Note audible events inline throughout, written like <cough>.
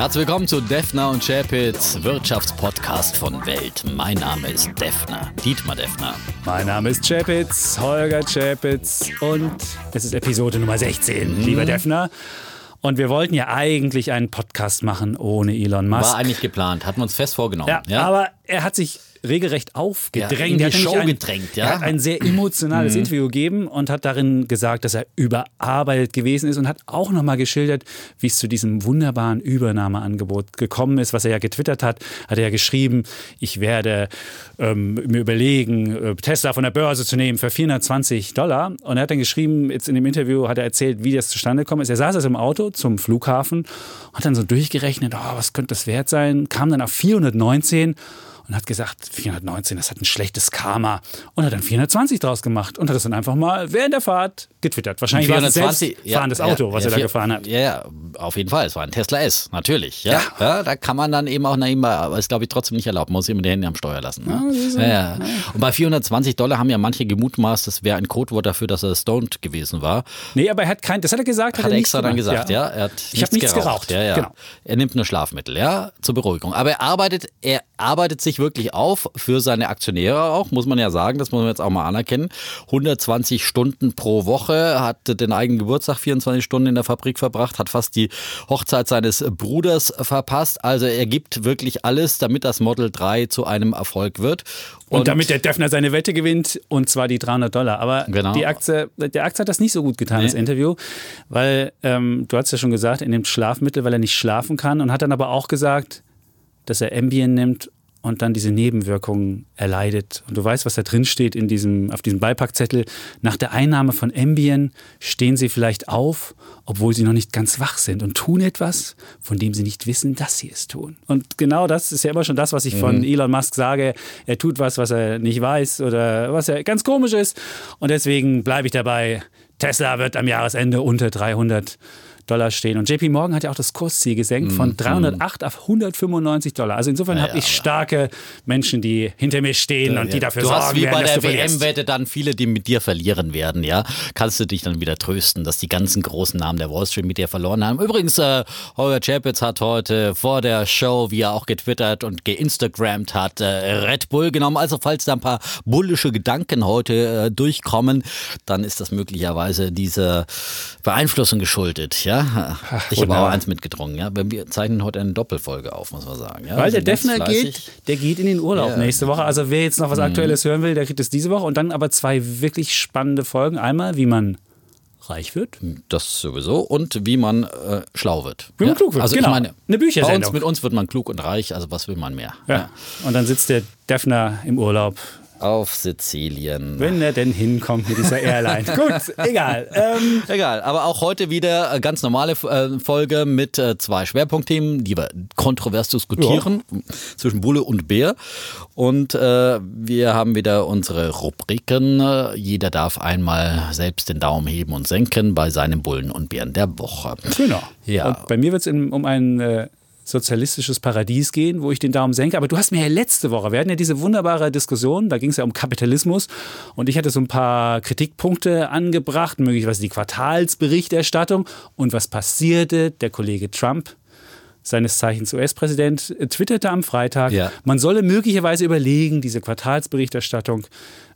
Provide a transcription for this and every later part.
Herzlich willkommen zu Defner und Chapitz, Wirtschaftspodcast von Welt. Mein Name ist Defner, Dietmar Defner. Mein Name ist Chapitz, Holger Chapitz und es ist Episode Nummer 16, mhm. lieber Defner. Und wir wollten ja eigentlich einen Podcast machen ohne Elon Musk. War eigentlich geplant, hatten wir uns fest vorgenommen. Ja, ja? aber er hat sich regelrecht aufgedrängt. Ja, in die Show ein, gedrängt, ja. Er hat ein sehr emotionales mhm. Interview gegeben und hat darin gesagt, dass er überarbeitet gewesen ist und hat auch nochmal geschildert, wie es zu diesem wunderbaren Übernahmeangebot gekommen ist, was er ja getwittert hat. Hat er ja geschrieben, ich werde ähm, mir überlegen, äh, Tesla von der Börse zu nehmen für 420 Dollar. Und er hat dann geschrieben, jetzt in dem Interview hat er erzählt, wie das zustande gekommen ist. Er saß also im Auto zum Flughafen, hat dann so durchgerechnet, oh, was könnte das wert sein, kam dann auf 419 und hat gesagt, 419, das hat ein schlechtes Karma und hat dann 420 draus gemacht und hat das dann einfach mal während der Fahrt getwittert. Wahrscheinlich 420, war es ein ja, fahrendes Auto, ja, was ja, er da gefahren hat. Ja, ja, auf jeden Fall. Es war ein Tesla S, natürlich. Ja, ja. da kann man dann eben auch nebenbei, aber ist glaube ich trotzdem nicht erlaubt. Man muss immer die Hände am Steuer lassen. Ne? Ja, Und bei 420 Dollar haben ja manche gemutmaßt, das wäre ein Codewort dafür, dass er stoned gewesen war. Nee, aber er hat kein, das hat er gesagt. Hat, hat er extra dann gesagt, ja. Er hat ich habe nichts geraucht. geraucht. Ja, ja. Genau. Er nimmt nur Schlafmittel, ja, zur Beruhigung. Aber er arbeitet, er arbeitet sich wirklich auf für seine Aktionäre auch, muss man ja sagen, das muss man jetzt auch mal anerkennen. 120 Stunden pro Woche, hat den eigenen Geburtstag 24 Stunden in der Fabrik verbracht, hat fast die Hochzeit seines Bruders verpasst. Also er gibt wirklich alles, damit das Model 3 zu einem Erfolg wird. Und, und damit der Defner seine Wette gewinnt, und zwar die 300 Dollar. Aber genau. die Aktie, der Aktie hat das nicht so gut getan, nee. das Interview, weil ähm, du hast ja schon gesagt, er nimmt Schlafmittel, weil er nicht schlafen kann und hat dann aber auch gesagt, dass er Ambien nimmt und dann diese Nebenwirkungen erleidet. Und du weißt, was da drin steht in diesem, auf diesem Beipackzettel. Nach der Einnahme von Ambien stehen sie vielleicht auf, obwohl sie noch nicht ganz wach sind und tun etwas, von dem sie nicht wissen, dass sie es tun. Und genau das ist ja immer schon das, was ich mhm. von Elon Musk sage. Er tut was, was er nicht weiß oder was ja ganz komisch ist. Und deswegen bleibe ich dabei. Tesla wird am Jahresende unter 300 Dollar stehen. Und JP Morgan hat ja auch das Kursziel gesenkt von 308 mhm. auf 195 Dollar. Also insofern ja, habe ich starke Menschen, die hinter mir stehen ja, und die dafür du sorgen hast wie werden, bei der WM-Wette dann viele, die mit dir verlieren werden, ja. Kannst du dich dann wieder trösten, dass die ganzen großen Namen der Wall Street mit dir verloren haben. Übrigens, äh, Holger Chapitz hat heute vor der Show, wie er auch getwittert und geinstagrammt hat, äh, Red Bull genommen. Also falls da ein paar bullische Gedanken heute äh, durchkommen, dann ist das möglicherweise diese Beeinflussung geschuldet, ja. Ich habe auch eins mitgedrungen. Ja? Wir zeichnen heute eine Doppelfolge auf, muss man sagen. Ja? Weil der Defner geht, der geht in den Urlaub ja. nächste Woche. Also wer jetzt noch was mhm. Aktuelles hören will, der kriegt es diese Woche. Und dann aber zwei wirklich spannende Folgen. Einmal, wie man reich wird. Das sowieso. Und wie man äh, schlau wird. Wie man klug wird. Also genau. ich meine, eine Büchersendung. Uns, mit uns wird man klug und reich. Also was will man mehr? Ja. Und dann sitzt der Defner im Urlaub auf Sizilien. Wenn er denn hinkommt mit dieser Airline. <laughs> Gut, egal. Ähm. Egal, aber auch heute wieder eine ganz normale äh, Folge mit äh, zwei Schwerpunktthemen, die wir kontrovers diskutieren, ja. zwischen Bulle und Bär. Und äh, wir haben wieder unsere Rubriken. Jeder darf einmal selbst den Daumen heben und senken bei seinem Bullen und Bären der Woche. Genau. Ja. Und bei mir wird es um ein äh, sozialistisches Paradies gehen, wo ich den Daumen senke. Aber du hast mir ja letzte Woche, wir hatten ja diese wunderbare Diskussion, da ging es ja um Kapitalismus und ich hatte so ein paar Kritikpunkte angebracht, möglicherweise die Quartalsberichterstattung und was passierte, der Kollege Trump seines Zeichens US-Präsident, twitterte am Freitag, ja. man solle möglicherweise überlegen, diese Quartalsberichterstattung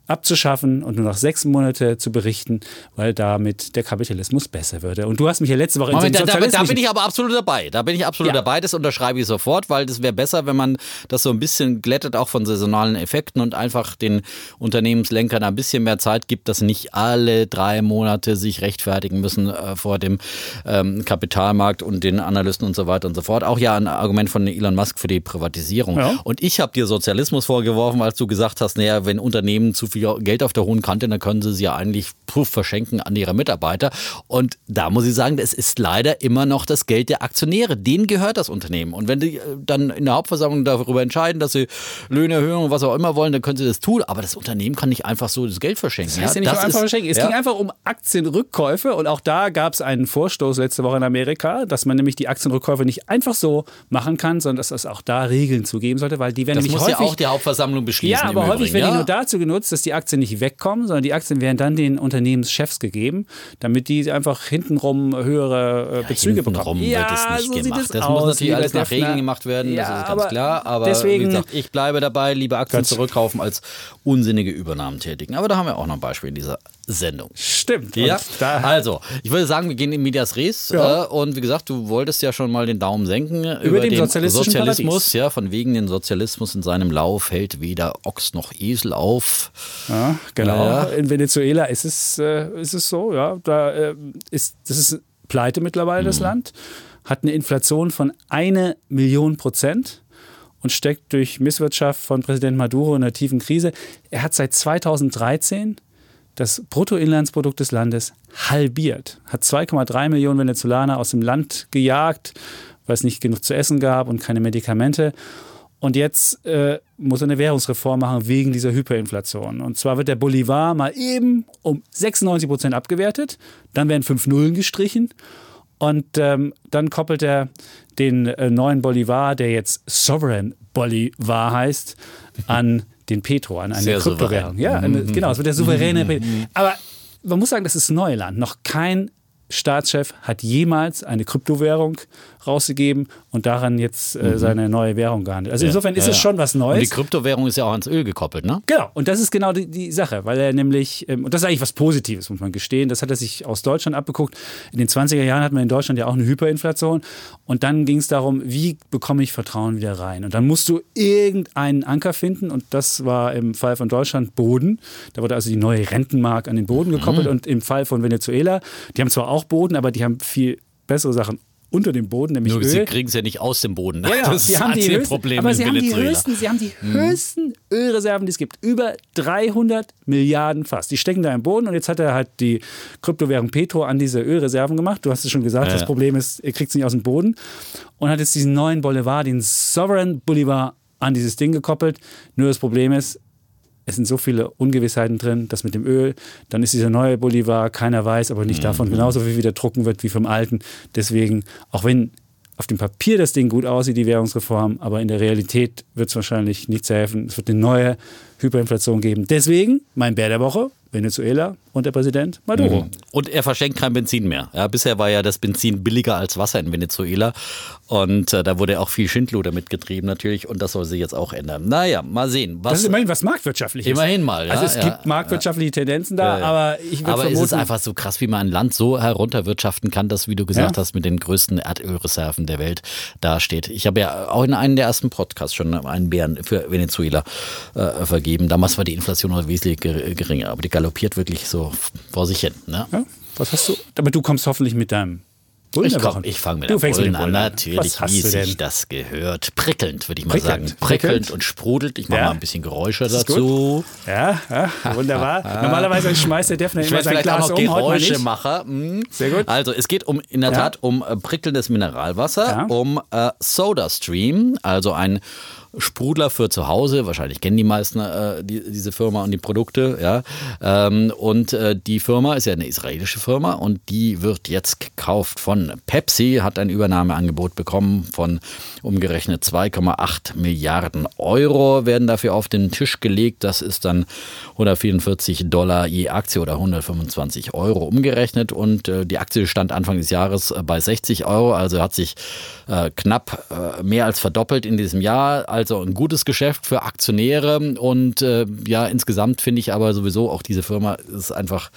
abzuschaffen und nur noch sechs Monate zu berichten, weil damit der Kapitalismus besser würde. Und du hast mich ja letzte Woche Moment, in da, da, da bin ich aber absolut dabei. Da bin ich absolut ja. dabei. Das unterschreibe ich sofort, weil das wäre besser, wenn man das so ein bisschen glättet, auch von saisonalen Effekten und einfach den Unternehmenslenkern ein bisschen mehr Zeit gibt, dass nicht alle drei Monate sich rechtfertigen müssen äh, vor dem ähm, Kapitalmarkt und den Analysten und so weiter und so fort. Auch ja ein Argument von Elon Musk für die Privatisierung. Ja. Und ich habe dir Sozialismus vorgeworfen, als du gesagt hast, naja, wenn Unternehmen zu viel Geld auf der hohen Kante, dann können sie es ja eigentlich puff, verschenken an ihre Mitarbeiter. Und da muss ich sagen, es ist leider immer noch das Geld der Aktionäre. Denen gehört das Unternehmen. Und wenn die äh, dann in der Hauptversammlung darüber entscheiden, dass sie Löhne erhöhen und was auch immer wollen, dann können sie das tun. Aber das Unternehmen kann nicht einfach so das Geld verschenken. Das heißt ja, nicht das einfach verschenken. Es ja. ging einfach um Aktienrückkäufe. Und auch da gab es einen Vorstoß letzte Woche in Amerika, dass man nämlich die Aktienrückkäufe nicht einfach so machen kann, sondern dass es auch da Regeln zu geben sollte, weil die werden das nämlich muss häufig, ja auch die Hauptversammlung beschließen. Ja, aber häufig werden die nur dazu genutzt, dass die Aktien nicht wegkommen, sondern die Aktien werden dann den Unternehmenschefs gegeben, damit die einfach hintenrum höhere äh, Bezüge ja, bekommen. Ja, wird es nicht so gemacht. Das aus, muss natürlich alles nach Regeln gemacht werden, ja, das ist ganz klar. Aber deswegen, wie gesagt, ich bleibe dabei, lieber Aktien zurückkaufen als unsinnige Übernahmen tätigen. Aber da haben wir auch noch ein Beispiel in dieser Sendung. Stimmt. Ja. also, ich würde sagen, wir gehen in Medias Res. Ja. Äh, und wie gesagt, du wolltest ja schon mal den Daumen senken über, über den, den Sozialismus. Ja, von wegen den Sozialismus in seinem Lauf hält weder Ochs noch Esel auf. Ja, genau. Ja. In Venezuela ist es, äh, ist es so, ja. Da äh, ist, das ist pleite mittlerweile, mhm. das Land. Hat eine Inflation von eine Million Prozent und steckt durch Misswirtschaft von Präsident Maduro in einer tiefen Krise. Er hat seit 2013 das Bruttoinlandsprodukt des Landes halbiert, hat 2,3 Millionen Venezolaner aus dem Land gejagt, weil es nicht genug zu essen gab und keine Medikamente. Und jetzt äh, muss er eine Währungsreform machen wegen dieser Hyperinflation. Und zwar wird der Bolivar mal eben um 96 Prozent abgewertet, dann werden fünf Nullen gestrichen und ähm, dann koppelt er den äh, neuen Bolivar, der jetzt Sovereign Bolivar heißt, an den Petro, an eine Kryptowährung. Ja, eine, mhm. genau, es wird der souveräne. Mhm. Aber man muss sagen, das ist Neuland. Noch kein Staatschef hat jemals eine Kryptowährung rausgegeben und daran jetzt äh, mhm. seine neue Währung gehandelt. Also insofern ist es schon was Neues. Und die Kryptowährung ist ja auch ans Öl gekoppelt, ne? Genau, und das ist genau die, die Sache, weil er nämlich, ähm, und das ist eigentlich was Positives, muss man gestehen, das hat er sich aus Deutschland abgeguckt. In den 20er Jahren hatten wir in Deutschland ja auch eine Hyperinflation und dann ging es darum, wie bekomme ich Vertrauen wieder rein? Und dann musst du irgendeinen Anker finden und das war im Fall von Deutschland Boden. Da wurde also die neue Rentenmark an den Boden gekoppelt mhm. und im Fall von Venezuela, die haben zwar auch Boden, aber die haben viel bessere Sachen unter dem Boden, nämlich Nur Öl. Sie kriegen es ja nicht aus dem Boden. Ja, ja. Das sie haben die höchsten, Problem aber sie haben, die höchsten, sie haben die mhm. höchsten Ölreserven, die es gibt. Über 300 Milliarden fast. Die stecken da im Boden und jetzt hat er halt die Kryptowährung Petro an diese Ölreserven gemacht. Du hast es schon gesagt, ja, das Problem ist, er kriegt es nicht aus dem Boden. Und hat jetzt diesen neuen Bolivar, den Sovereign Bolivar, an dieses Ding gekoppelt. Nur das Problem ist, es sind so viele Ungewissheiten drin, das mit dem Öl, dann ist dieser neue Bolivar, keiner weiß, aber nicht mhm. davon genauso viel wieder drucken wird wie vom alten. Deswegen, auch wenn auf dem Papier das Ding gut aussieht, die Währungsreform, aber in der Realität wird es wahrscheinlich nichts helfen. Es wird eine neue Hyperinflation geben. Deswegen mein Bär der Woche, Venezuela und der Präsident Maduro. Mhm. Und er verschenkt kein Benzin mehr. Ja, bisher war ja das Benzin billiger als Wasser in Venezuela. Und äh, da wurde auch viel Schindluder mitgetrieben natürlich. Und das soll sich jetzt auch ändern. Naja, mal sehen. Was das ist immerhin was Marktwirtschaftliches. Immerhin mal. Ja, also es ja, gibt marktwirtschaftliche Tendenzen da, aber ich würde Aber vermuten, es ist einfach so krass, wie man ein Land so herunterwirtschaften kann, dass, wie du gesagt hast, mit den größten Erdölreserven der Welt dasteht. Ich habe ja auch in einem der ersten Podcasts schon einen Bären für Venezuela äh, vergeben. Damals war die Inflation noch wesentlich geringer, aber die galoppiert wirklich so vor sich hin. Ne? Ja, was hast du? Aber du kommst hoffentlich mit deinem ich, komm, ich fange mit du der Bullen an. Natürlich, wie sich das gehört. Prickelnd, würde ich mal prickelnd. sagen. Prickelnd, prickelnd und sprudelt. Ich mache ja. mal ein bisschen Geräusche dazu. Ja, ja, wunderbar. <laughs> Normalerweise schmeißt der Defner immer sein Glas um. Geräuschemacher. Mhm. Sehr gut. Also, es geht um in der. Tat um äh, prickelndes Mineralwasser, um äh, Soda Stream, also ein Sprudler für zu Hause. Wahrscheinlich kennen die meisten äh, die, diese Firma und die Produkte. Ja. Ähm, und äh, die Firma ist ja eine israelische Firma und die wird jetzt gekauft von Pepsi, hat ein Übernahmeangebot bekommen von umgerechnet 2,8 Milliarden Euro werden dafür auf den Tisch gelegt. Das ist dann 144 Dollar je Aktie oder 125 Euro umgerechnet. Und äh, die Aktie stand Anfang des Jahres äh, bei 60 Euro, also hat sich äh, knapp äh, mehr als verdoppelt in diesem Jahr. Also ein gutes Geschäft für Aktionäre und äh, ja, insgesamt finde ich aber sowieso auch diese Firma ist einfach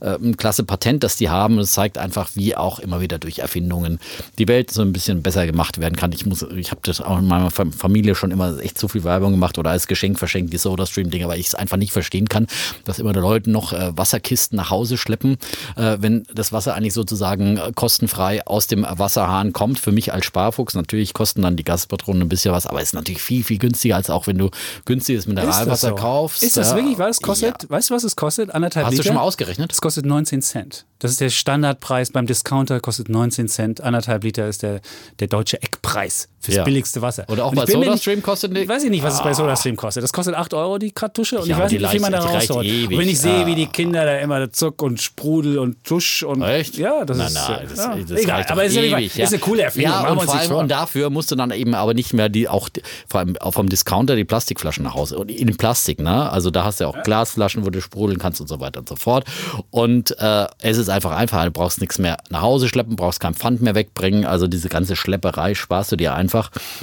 äh, ein klasse Patent, das die haben. Es zeigt einfach, wie auch immer wieder durch Erfindungen die Welt so ein bisschen besser gemacht werden kann. Ich muss, ich habe das auch in meiner Familie schon immer echt zu viel Werbung gemacht oder als Geschenk verschenkt, die Soda-Stream-Dinger, weil ich es einfach nicht verstehen kann, dass immer die Leute noch äh, Wasserkisten nach Hause schleppen, äh, wenn das Wasser eigentlich sozusagen kostenfrei aus dem Wasserhahn kommt. Für mich als Sparfuchs natürlich kosten dann die Gaspatronen ein bisschen was, aber es ist natürlich viel, viel günstiger, als auch wenn du günstiges Mineralwasser so? kaufst. Ist das wirklich, was es kostet? Ja. Weißt du, was es kostet? Anderthalb Hast Liter? du schon mal ausgerechnet? Es kostet 19 Cent. Das ist der Standardpreis beim Discounter, kostet 19 Cent. Anderthalb Liter ist der, der deutsche Eckpreis Fürs ja. billigste Wasser. Oder auch bei SodaStream kostet nicht. Weiß ich nicht, was ah. es bei ah. SodaStream kostet. Das kostet 8 Euro die Kartusche und ja, ich weiß nicht, wie viel man da rausholt. Und wenn ich sehe, wie die Kinder da immer Zuck und Sprudel und Tusch und. Echt? Ja, das na, ist. Na, das, ja. das Egal, aber es ist, ewig, ist eine coole Erfindung. Ja, und, vor allem, und dafür musst du dann eben aber nicht mehr die, auch vor allem auch vom Discounter die Plastikflaschen nach Hause. Und in Plastik, ne? Also da hast du ja auch Glasflaschen, wo du sprudeln kannst und so weiter und so fort. Und äh, es ist einfach einfacher. Du brauchst nichts mehr nach Hause schleppen, brauchst kein Pfand mehr wegbringen. Also diese ganze Schlepperei sparst du dir einfach.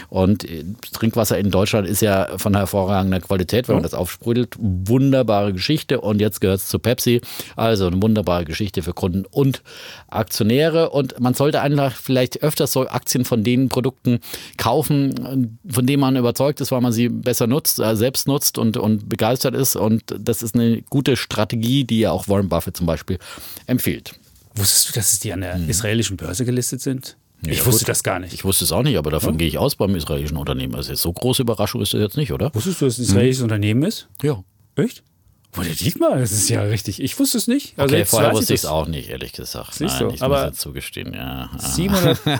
Und und äh, Trinkwasser in Deutschland ist ja von hervorragender Qualität, wenn man das aufsprudelt. Wunderbare Geschichte. Und jetzt gehört es zu Pepsi. Also eine wunderbare Geschichte für Kunden und Aktionäre. Und man sollte einfach vielleicht öfters so Aktien von den Produkten kaufen, von denen man überzeugt ist, weil man sie besser nutzt, äh, selbst nutzt und, und begeistert ist. Und das ist eine gute Strategie, die ja auch Warren Buffett zum Beispiel empfiehlt. Wusstest du, dass die an der hm. israelischen Börse gelistet sind? Ja, ich wusste gut. das gar nicht. Ich wusste es auch nicht, aber davon ja. gehe ich aus beim israelischen Unternehmen. Also so große Überraschung ist das jetzt nicht, oder? Wusstest du, dass es ein israelisches hm. Unternehmen ist? Ja. Echt? Wo der Dietmar, das ist ja richtig. Ich wusste es nicht. Also okay, vorher wusste ich es auch nicht, ehrlich gesagt. Siehst Nein, du, ich aber muss jetzt zugestehen, ja. 700. <laughs> okay,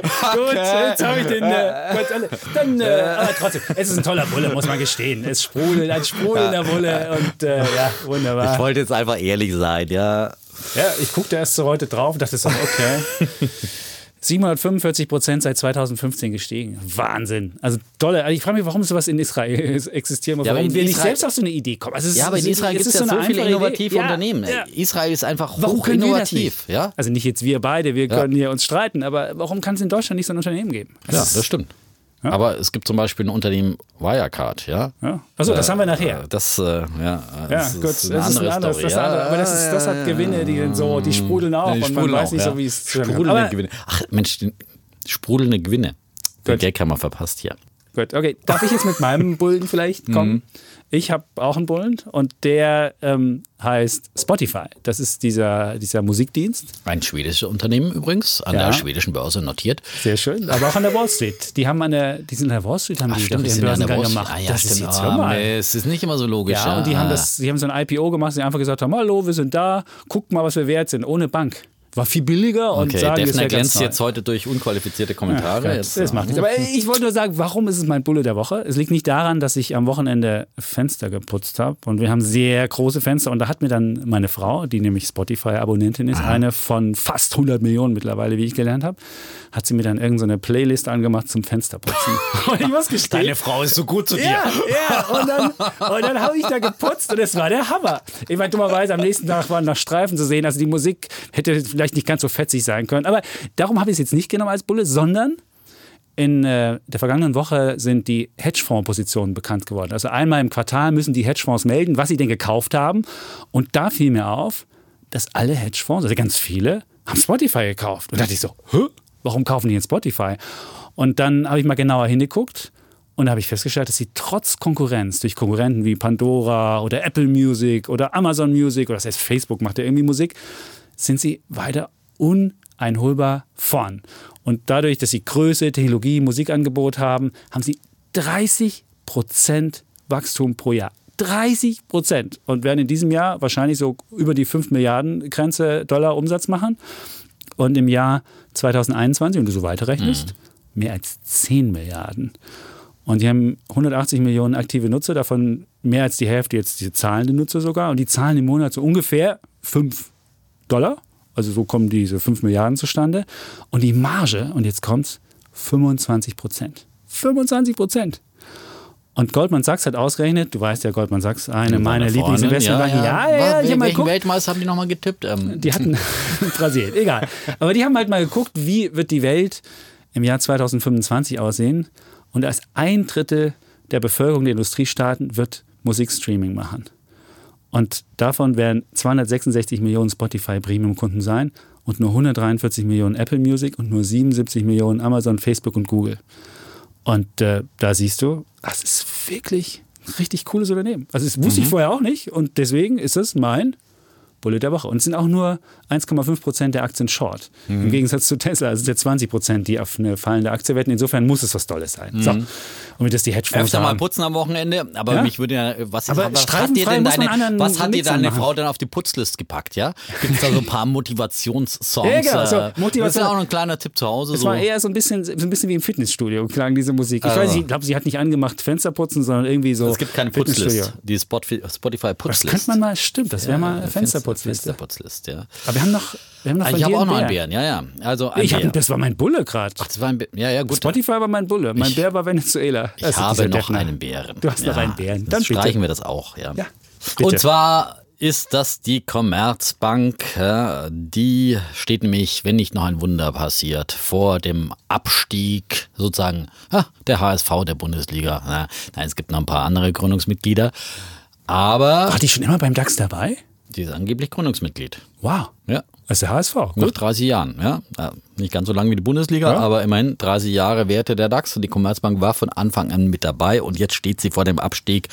gut, jetzt habe ich den. Äh, dann, äh, aber trotzdem, es ist ein toller Bulle, muss man gestehen. Es sprudelt, ein sprudelnder Bulle und äh, ja, wunderbar. Ich wollte jetzt einfach ehrlich sein, ja. Ja, ich guckte erst so heute drauf und dachte so, okay. <laughs> 745 Prozent seit 2015 gestiegen. Wahnsinn. Also tolle. Also ich frage mich, warum sowas in Israel <laughs> existieren muss. Ja, warum wir nicht selbst auf so eine Idee kommen. Also ja, aber in Israel gibt es ja so, viele innovative Idee. Unternehmen. Ja, Israel ist einfach warum innovativ. Ja? Also nicht jetzt wir beide, wir können hier uns streiten, aber warum kann es in Deutschland nicht so ein Unternehmen geben? Das ja, das stimmt. Ja. Aber es gibt zum Beispiel ein Unternehmen Wirecard, ja. ja. Achso, das haben wir nachher. Äh, das, äh, ja, ja das gut, ist eine das andere ist ein anderes, Story. Das andere, aber das, ist, das hat Gewinne, die so, die sprudeln auch die und man weiß nicht so, wie es Sprudelnde Gewinne. Ach Mensch, sprudelnde Gewinne. Den Gag haben wir verpasst hier. Gut, okay. Darf ich jetzt mit meinem Bullen vielleicht kommen? Ich habe auch einen Bullen und der ähm, heißt Spotify. Das ist dieser, dieser Musikdienst. Ein schwedisches Unternehmen übrigens, an ja. der schwedischen Börse notiert. Sehr schön, aber auch an der Wall Street. Die haben an der, die sind an der Wall Street, haben Ach, die stimmt, doch ihren Börsengang gemacht. Ah, ja, das stimmt. ist jetzt, mal. Es ist nicht immer so logisch. Ja, und die haben das, die haben so ein IPO gemacht, die einfach gesagt haben, hallo, wir sind da, guckt mal, was wir wert sind, ohne Bank war viel billiger und okay, sagen, Defner glänzt jetzt heute durch unqualifizierte Kommentare. Ja, jetzt, das macht nichts. Aber ich wollte nur sagen, warum ist es mein Bulle der Woche? Es liegt nicht daran, dass ich am Wochenende Fenster geputzt habe und wir haben sehr große Fenster und da hat mir dann meine Frau, die nämlich Spotify-Abonnentin ist, Aha. eine von fast 100 Millionen mittlerweile, wie ich gelernt habe, hat sie mir dann irgendeine so Playlist angemacht zum Fensterputzen. <laughs> und ich muss gestehen. Deine Frau ist so gut zu dir. Ja, ja. Und dann, und dann habe ich da geputzt und es war der Hammer. Ich meine, dummerweise am nächsten Tag waren noch Streifen zu sehen. Also die Musik hätte vielleicht nicht ganz so fetzig sein können. Aber darum habe ich es jetzt nicht genommen als Bulle, sondern in äh, der vergangenen Woche sind die Hedgefonds-Positionen bekannt geworden. Also einmal im Quartal müssen die Hedgefonds melden, was sie denn gekauft haben. Und da fiel mir auf, dass alle Hedgefonds, also ganz viele, haben Spotify gekauft. Und da dachte ich so, Hä? warum kaufen die in Spotify? Und dann habe ich mal genauer hingeguckt und habe ich festgestellt, dass sie trotz Konkurrenz durch Konkurrenten wie Pandora oder Apple Music oder Amazon Music oder das heißt Facebook macht ja irgendwie Musik, sind sie weiter uneinholbar vorn. Und dadurch, dass sie Größe, Technologie, Musikangebot haben, haben sie 30 Prozent Wachstum pro Jahr. 30 Prozent und werden in diesem Jahr wahrscheinlich so über die 5 Milliarden Grenze Dollar Umsatz machen. Und im Jahr 2021, wenn du so weiterrechnest, mhm. mehr als 10 Milliarden. Und die haben 180 Millionen aktive Nutzer, davon mehr als die Hälfte jetzt die zahlende Nutzer sogar. Und die zahlen im Monat so ungefähr 5 Dollar. Also so kommen diese 5 Milliarden zustande. Und die Marge, und jetzt kommt's, 25 Prozent. 25 Prozent. Und Goldman Sachs hat ausgerechnet, du weißt ja, Goldman Sachs, eine meiner Lieblingsinvestmentbanken. Ja, ja, ja, ja, ja Welchen Weltmeister haben die nochmal getippt? Ähm. Die hatten <laughs> Brasilien, egal. Aber die haben halt mal geguckt, wie wird die Welt im Jahr 2025 aussehen. Und als ein Drittel der Bevölkerung der Industriestaaten wird Musikstreaming machen. Und davon werden 266 Millionen Spotify Premium-Kunden sein und nur 143 Millionen Apple Music und nur 77 Millionen Amazon, Facebook und Google. Und äh, da siehst du, das ist wirklich ein richtig cooles Unternehmen. Also das wusste mhm. ich vorher auch nicht und deswegen ist es mein Bulle der Woche. Und es sind auch nur 1,5 Prozent der Aktien short. Mhm. Im Gegensatz zu Tesla also sind es ja 20 Prozent, die auf eine fallende Aktie wetten. Insofern muss es was Tolles sein. Mhm. So. Und wie das die Hedgefonds Öfter mal putzen am Wochenende, aber ja? mich würde ja, was, aber was hat dir denn deine, was hat dir deine Frau denn auf die Putzlist gepackt, ja? Gibt es da so ein paar Motivationssongs? Ja, genau. So, Motivation. Das ist auch noch ein kleiner Tipp zu Hause. Es so. war eher so ein bisschen, so ein bisschen wie im Fitnessstudio klang diese Musik. Ich also. weiß nicht, ich glaube, sie hat nicht angemacht Fenster putzen, sondern irgendwie so. Es gibt keine Putzlist. Die Spotify Putzlist. Das könnte man mal, stimmt, das wäre mal Fensterputzlist. Fensterputzlist, ja. Aber wir haben noch, wir haben noch Ich habe auch noch einen Bären, ja, ja. Also ein ich hab, das war mein Bulle gerade. Ach, das war ein Bär. Ja, ja, gut. Spotify war mein Bulle. Mein ich, Bär war Venezuela. Ich habe noch einen Bären. Du hast ja, noch einen Bären. Dann streichen wir das auch, ja. ja Und zwar ist das die Commerzbank. Die steht nämlich, wenn nicht noch ein Wunder passiert, vor dem Abstieg sozusagen der HSV der Bundesliga. Nein, es gibt noch ein paar andere Gründungsmitglieder. Aber. War die schon immer beim DAX dabei? Die ist angeblich Gründungsmitglied. Wow. Ja. Das ist der HSV. Gut. Nach 30 Jahren, ja. Nicht ganz so lange wie die Bundesliga, ja. aber immerhin 30 Jahre Werte der DAX. Und die Commerzbank war von Anfang an mit dabei und jetzt steht sie vor dem Abstieg.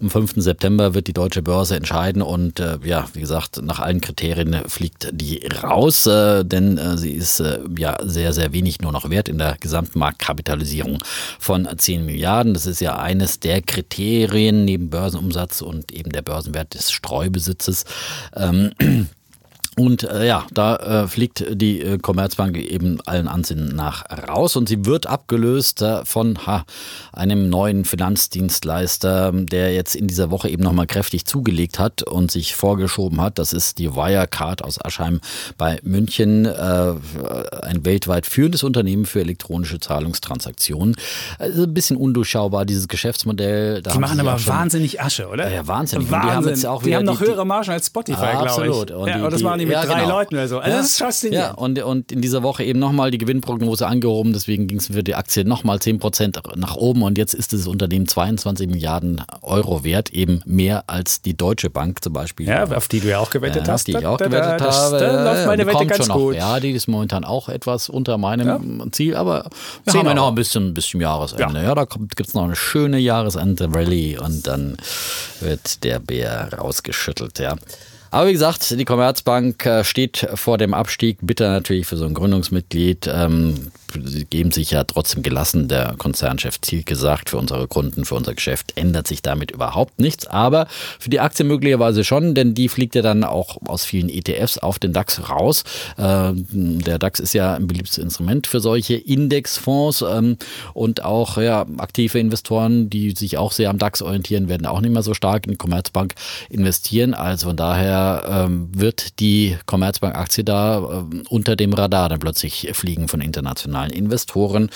Am 5. September wird die deutsche Börse entscheiden und äh, ja, wie gesagt, nach allen Kriterien fliegt die raus, äh, denn äh, sie ist äh, ja sehr, sehr wenig nur noch wert in der Gesamtmarktkapitalisierung von 10 Milliarden. Das ist ja eines der Kriterien neben Börsenumsatz und eben der Börsenwert des Streubesitzes. Ähm, und äh, ja, da äh, fliegt die äh, Commerzbank eben allen Ansinnen nach raus und sie wird abgelöst äh, von ha, einem neuen Finanzdienstleister, der jetzt in dieser Woche eben nochmal kräftig zugelegt hat und sich vorgeschoben hat. Das ist die Wirecard aus Aschheim bei München, äh, ein weltweit führendes Unternehmen für elektronische Zahlungstransaktionen. Also ein bisschen undurchschaubar, dieses Geschäftsmodell. Da die machen aber wahnsinnig Asche, oder? Ja, wahnsinnig. Wahnsinn. die haben, jetzt auch die haben noch die, höhere Margen als Spotify, glaube ich. Absolut. Und ja, die, die mit ja, drei genau. Leuten oder so. Also ja. Das ist faszinierend. Ja, und, und in dieser Woche eben nochmal die Gewinnprognose angehoben. Deswegen ging es für die Aktie nochmal 10 Prozent nach oben. Und jetzt ist das Unternehmen 22 Milliarden Euro wert. Eben mehr als die Deutsche Bank zum Beispiel. Ja, auf die du ja auch gewettet hast. Auf die ich auch gewettet da, habe. Da läuft meine Wette ganz gut. Noch. Ja, die ist momentan auch etwas unter meinem Ziel. Aber wir haben ja noch ein bisschen, bisschen Jahresende. Ja, da gibt es noch eine schöne Jahresende-Rallye. Und dann wird der Bär rausgeschüttelt. Ja. Aber wie gesagt, die Commerzbank äh, steht vor dem Abstieg. Bitter natürlich für so ein Gründungsmitglied. Ähm, geben sich ja trotzdem gelassen. Der Konzernchef Ziel gesagt, für unsere Kunden, für unser Geschäft ändert sich damit überhaupt nichts. Aber für die Aktie möglicherweise schon, denn die fliegt ja dann auch aus vielen ETFs auf den DAX raus. Ähm, der DAX ist ja ein beliebtes Instrument für solche Indexfonds ähm, und auch ja, aktive Investoren, die sich auch sehr am DAX orientieren, werden auch nicht mehr so stark in die Commerzbank investieren. Also von daher ähm, wird die Commerzbank-Aktie da unter dem Radar dann plötzlich fliegen von internationalen internationalen Investoren.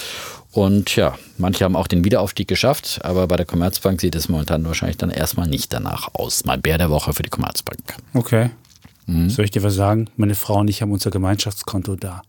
Und ja, manche haben auch den Wiederaufstieg geschafft, aber bei der Commerzbank sieht es momentan wahrscheinlich dann erstmal nicht danach aus. Mein Bär der Woche für die Commerzbank. Okay. Mhm. Soll ich dir was sagen? Meine Frau und ich haben unser Gemeinschaftskonto da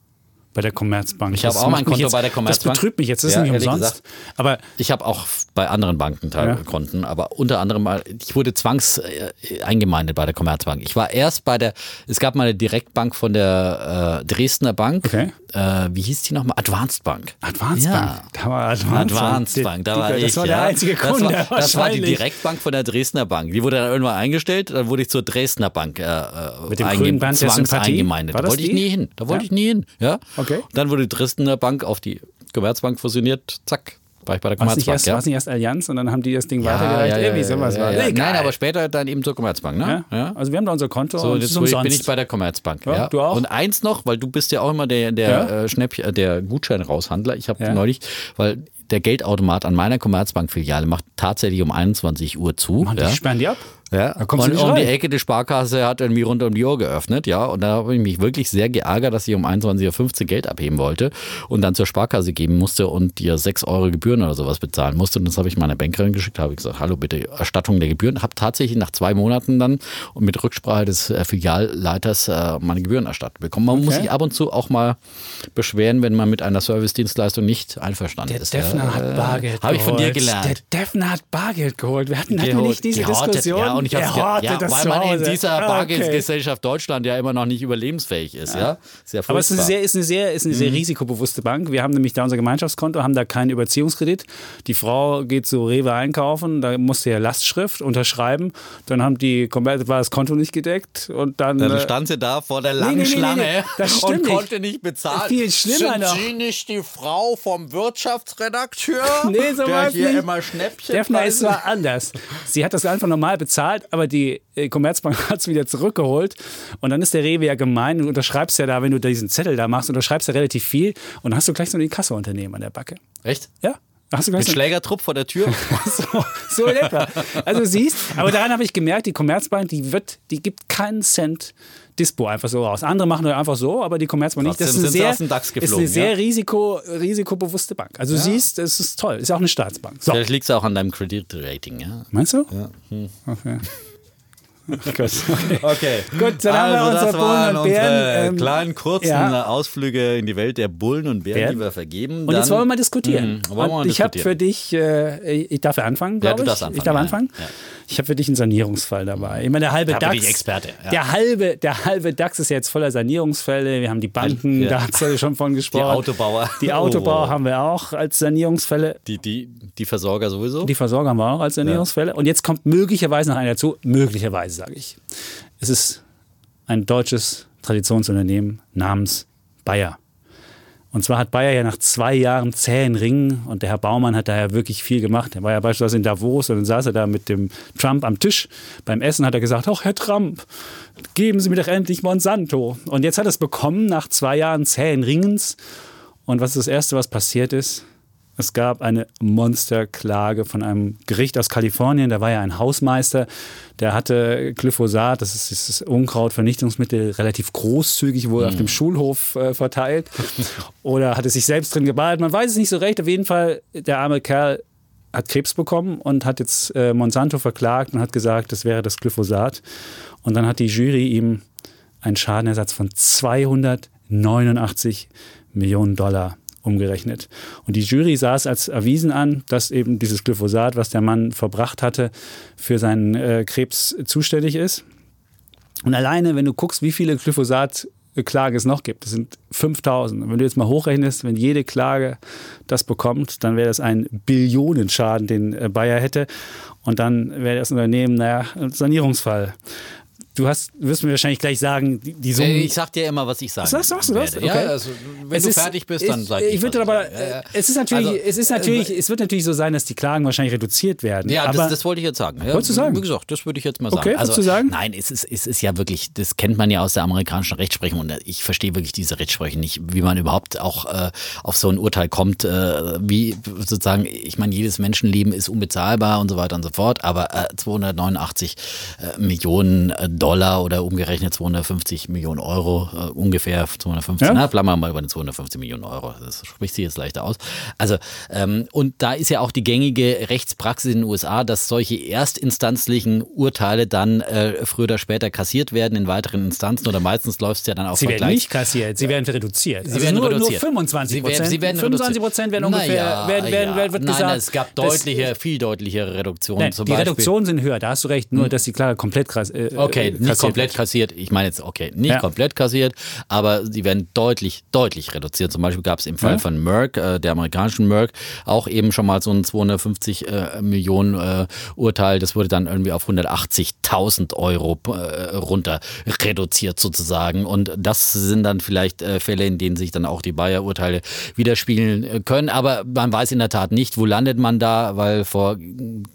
bei der Commerzbank. Ich habe auch mein Konto jetzt, bei der Commerzbank. Das betrübt mich jetzt, das ist ja, nicht umsonst. Gesagt, aber ich habe auch bei anderen Banken ja. Konten, aber unter anderem mal, ich wurde zwangs äh, eingemeindet bei der Commerzbank. Ich war erst bei der, es gab mal eine Direktbank von der äh, Dresdner Bank. Okay. Äh, wie hieß die nochmal? Advanced Bank. Advanced ja. Bank. Da war Advanced, Advanced Bank. Da war das ich, war der einzige Kunde. Das war, das war die Direktbank von der Dresdner Bank. Die wurde dann irgendwann eingestellt, dann wurde ich zur Dresdner Bank äh, Mit dem einge Band zwangs eingemeindet. Da wollte ich nie hin. Da wollte ich nie hin. Ja. Okay. Dann wurde die Dresdner Bank auf die Commerzbank fusioniert, zack, war ich bei der Commerzbank. War es nicht, ja? nicht erst Allianz und dann haben die das Ding ja, weitergereicht? Ja, Irgendwie sowas war. Nein, aber später dann eben zur Commerzbank, ne? Ja. Also wir haben da unser Konto so, und jetzt bin ich bei der Commerzbank. Ja, Du auch? Und eins noch, weil du bist ja auch immer der, der äh, äh, der Gutscheinraushandler. Ich habe neulich, weil der Geldautomat an meiner Commerzbank-Filiale macht tatsächlich um 21 Uhr zu. Mann, die sperren die ab? Ja, da und um die Ecke der Sparkasse hat mir rund um die Uhr geöffnet, ja. Und da habe ich mich wirklich sehr geärgert, dass ich um 21.15 Uhr Geld abheben wollte und dann zur Sparkasse geben musste und dir 6 Euro Gebühren oder sowas bezahlen musste. Und das habe ich meiner Bankerin geschickt, habe ich gesagt, hallo bitte, Erstattung der Gebühren. Habe tatsächlich nach zwei Monaten dann und mit Rücksprache des äh, Filialleiters äh, meine Gebühren erstattet bekommen. Man okay. muss sich ab und zu auch mal beschweren, wenn man mit einer Servicedienstleistung nicht einverstanden der ist. Der Defner ja. hat Bargeld Habe ich von dir gelernt. Der Defner hat Bargeld geholt. Wir hatten, hatten wir nicht diese Diskussion und ich habe ja, weil man in dieser Bargeldgesellschaft okay. Deutschland ja immer noch nicht überlebensfähig ist. Ja. ja? Aber es ist, sehr, ist eine sehr, ist eine sehr mhm. risikobewusste Bank. Wir haben nämlich da unser Gemeinschaftskonto, haben da keinen Überziehungskredit. Die Frau geht zu Rewe einkaufen, da musste ja Lastschrift unterschreiben. Dann haben die war das Konto nicht gedeckt und dann. Dann äh, stand sie da vor der langen nee, nee, nee, Schlange und konnte nicht bezahlen. Viel schlimmer Sind noch. Sie nicht die Frau vom Wirtschaftsredakteur? <laughs> nee, so der hier nicht. immer Schnäppchen. Defner ist zwar anders. Sie hat das einfach normal bezahlt, aber die äh, Commerzbank <laughs> hat es wieder zurückgeholt. Und dann ist der Rewe ja gemein. Du unterschreibst ja da, wenn du diesen Zettel da machst, unterschreibst ja relativ viel. Und dann hast du gleich so ein Kasseunternehmen an der Backe. Echt? Ja. Hast du Mit so Schlägertrupp vor der Tür? <laughs> so, so etwa. Also siehst, aber daran habe ich gemerkt, die Commerzbank, die wird, die gibt keinen Cent Dispo einfach so raus. Andere machen das einfach so, aber die Commerzbank nicht. Das ist eine sehr, ist eine sehr ja? risiko, risikobewusste Bank. Also ja. siehst, es ist toll. Ist auch eine Staatsbank. So. Vielleicht liegt es auch an deinem Kreditrating, ja? Meinst du? Ja. Hm. Okay. Gut, okay. okay. Gut, dann also, haben wir also, unsere Bullen und Bären. Ähm, kleinen, kurzen ja. Ausflüge in die Welt der Bullen und Bären, Bären. die wir vergeben. Und jetzt wollen wir mal diskutieren. Mh, wir mal ich habe für dich, äh, ich darf ja anfangen, glaube ja, ich. Anfangen, ich darf anfangen. Ja. Ich habe für dich einen Sanierungsfall dabei. Ich meine, der halbe DAX. Experte. Ja. Der, halbe, der halbe DAX ist jetzt voller Sanierungsfälle. Wir haben die Banken, ja. da hat es schon von gesprochen. Die Autobauer. Die Autobauer oh. haben wir auch als Sanierungsfälle. Die, die, die Versorger sowieso? Die Versorger haben wir auch als Sanierungsfälle. Und jetzt kommt möglicherweise noch einer dazu. Möglicherweise, sage ich. Es ist ein deutsches Traditionsunternehmen namens Bayer. Und zwar hat Bayer ja nach zwei Jahren zähen Ringen und der Herr Baumann hat da ja wirklich viel gemacht. Er war ja beispielsweise in Davos und dann saß er da mit dem Trump am Tisch. Beim Essen hat er gesagt, ach Herr Trump, geben Sie mir doch endlich Monsanto. Und jetzt hat er es bekommen nach zwei Jahren zähen Ringens. Und was ist das Erste, was passiert ist? Es gab eine Monsterklage von einem Gericht aus Kalifornien. Da war ja ein Hausmeister, der hatte Glyphosat, das ist das Unkrautvernichtungsmittel, relativ großzügig wohl mhm. auf dem Schulhof äh, verteilt. Oder hatte sich selbst drin gebadet. Man weiß es nicht so recht. Auf jeden Fall, der arme Kerl hat Krebs bekommen und hat jetzt äh, Monsanto verklagt und hat gesagt, das wäre das Glyphosat. Und dann hat die Jury ihm einen Schadenersatz von 289 Millionen Dollar umgerechnet. Und die Jury sah es als erwiesen an, dass eben dieses Glyphosat, was der Mann verbracht hatte, für seinen äh, Krebs zuständig ist. Und alleine, wenn du guckst, wie viele Glyphosat-Klagen es noch gibt, das sind 5000. Und wenn du jetzt mal hochrechnest, wenn jede Klage das bekommt, dann wäre das ein Billionenschaden, den äh, Bayer hätte. Und dann wäre das Unternehmen, naja, ein Sanierungsfall du hast, wirst mir wahrscheinlich gleich sagen, die, die Summen. Ich sag dir immer, was ich sage. Sagst, sagst du das? Okay. Ja, also, wenn es du ist, fertig bist, dann sag ich. Ich würde aber, ja, ja. es ist natürlich, also, es ist natürlich, äh, es wird natürlich so sein, dass die Klagen wahrscheinlich reduziert werden. Ja, aber das, das wollte ich jetzt sagen. Ja, wolltest du sagen? Wie gesagt, das würde ich jetzt mal sagen. Okay, also, du sagen? Nein, es ist, es ist ja wirklich, das kennt man ja aus der amerikanischen Rechtsprechung und ich verstehe wirklich diese Rechtsprechung nicht, wie man überhaupt auch äh, auf so ein Urteil kommt, äh, wie sozusagen, ich meine, jedes Menschenleben ist unbezahlbar und so weiter und so fort, aber äh, 289 äh, Millionen äh, Dollar oder umgerechnet gerechnet 250 Millionen Euro, äh, ungefähr 250, ja? na, wir mal bei den 250 Millionen Euro. Das spricht sich jetzt leichter aus. Also, ähm, und da ist ja auch die gängige Rechtspraxis in den USA, dass solche erstinstanzlichen Urteile dann äh, früher oder später kassiert werden in weiteren Instanzen oder meistens läuft es ja dann auch Sie werden nicht kassiert, sie werden reduziert. Sie also werden nur, reduziert. Nur 25 Prozent. Sie werden, 25 Prozent werden ungefähr, naja, werden, werden, ja. wird gesagt. Nein, es gab deutliche, viel deutlichere Reduktionen. Nein, die Reduktionen sind höher, da hast du recht, nur hm. dass die Klage komplett krass, äh, Okay, nicht komplett kassiert kassiert. Ich meine jetzt, okay, nicht ja. komplett kassiert, aber sie werden deutlich, deutlich reduziert. Zum Beispiel gab es im Fall ja. von Merck, äh, der amerikanischen Merck, auch eben schon mal so ein 250 äh, Millionen äh, Urteil. Das wurde dann irgendwie auf 180.000 Euro äh, runter reduziert sozusagen. Und das sind dann vielleicht äh, Fälle, in denen sich dann auch die Bayer-Urteile widerspiegeln äh, können. Aber man weiß in der Tat nicht, wo landet man da, weil vor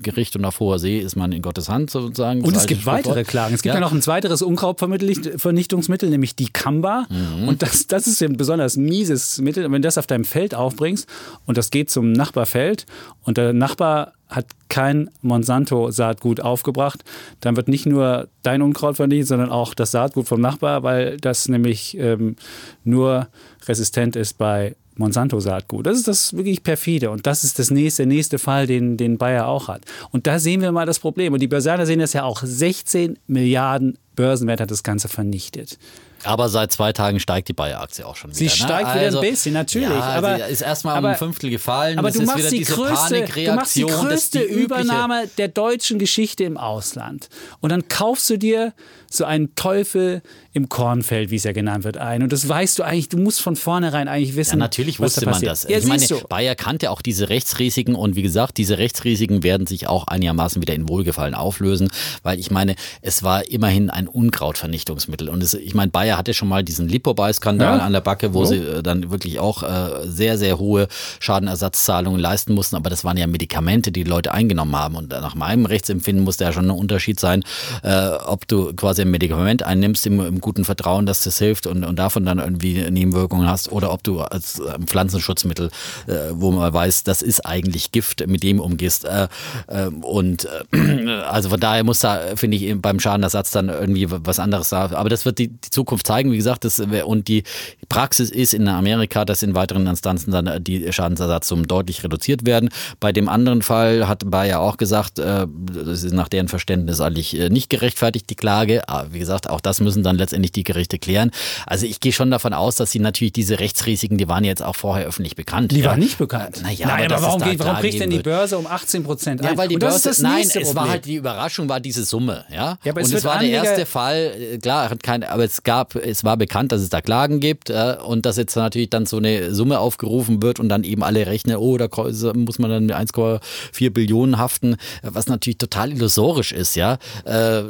Gericht und auf hoher See ist man in Gottes Hand sozusagen. Und es gibt weitere Klagen. Es gibt ja noch ein weiteres Unkrautvernichtungsmittel, nämlich die Kamba. Mhm. Und das, das ist ein besonders mieses Mittel. Und wenn du das auf deinem Feld aufbringst und das geht zum Nachbarfeld und der Nachbar hat kein Monsanto-Saatgut aufgebracht, dann wird nicht nur dein Unkraut vernichtet, sondern auch das Saatgut vom Nachbar, weil das nämlich ähm, nur resistent ist bei Monsanto-Saatgut. Das ist das wirklich perfide. Und das ist das nächste, der nächste Fall, den, den Bayer auch hat. Und da sehen wir mal das Problem. Und die Börsianer sehen das ja auch. 16 Milliarden Börsenwert hat das Ganze vernichtet. Aber seit zwei Tagen steigt die Bayer-Aktie auch schon wieder. Sie ne? steigt also, wieder ein also, bisschen, natürlich. Ja, aber ist erstmal um ein Fünftel gefallen. Aber du machst, die größte, du machst die größte die Übernahme der deutschen Geschichte im Ausland. Und dann kaufst du dir so einen Teufel im Kornfeld, wie es ja genannt wird, ein. Und das weißt du eigentlich, du musst von vornherein eigentlich wissen. Ja, natürlich wusste da man das. Ja, ich meine, so. Bayer kannte auch diese Rechtsrisiken und wie gesagt, diese Rechtsrisiken werden sich auch einigermaßen wieder in Wohlgefallen auflösen, weil ich meine, es war immerhin ein Unkrautvernichtungsmittel. Und es, ich meine, Bayer hatte schon mal diesen Lipobai-Skandal ja. an der Backe, wo oh. sie äh, dann wirklich auch äh, sehr, sehr hohe Schadenersatzzahlungen leisten mussten. Aber das waren ja Medikamente, die, die Leute eingenommen haben. Und nach meinem Rechtsempfinden muss da ja schon ein Unterschied sein, äh, ob du quasi ein Medikament einnimmst im, im guten Vertrauen, dass das hilft und, und davon dann irgendwie Nebenwirkungen hast oder ob du als ähm, Pflanzenschutzmittel, äh, wo man weiß, das ist eigentlich Gift, mit dem umgehst. Äh, äh, und äh, also von daher muss da, finde ich, beim Schadenersatz dann irgendwie was anderes sagen. Aber das wird die, die Zukunft zeigen, wie gesagt, das, und die Praxis ist in Amerika, dass in weiteren Instanzen dann äh, die Schadensersatzsummen deutlich reduziert werden. Bei dem anderen Fall hat Bayer auch gesagt, äh, das ist nach deren Verständnis eigentlich nicht gerechtfertigt, die Klage. Wie gesagt, auch das müssen dann letztendlich die Gerichte klären. Also ich gehe schon davon aus, dass sie natürlich diese Rechtsrisiken, die waren jetzt auch vorher öffentlich bekannt. Die ja. waren nicht bekannt. Naja, Nein, aber, aber warum, geht, warum kriegt denn die Börse um 18 Prozent ein? Ja, weil die Börse, nein, es war halt die Überraschung, war diese Summe. Ja, ja aber und es, es war der erste Fall, äh, klar, hat kein, aber es gab, es war bekannt, dass es da Klagen gibt äh, und dass jetzt natürlich dann so eine Summe aufgerufen wird und dann eben alle rechnen, oh, da muss man dann 1,4 Billionen haften, was natürlich total illusorisch ist, ja, äh,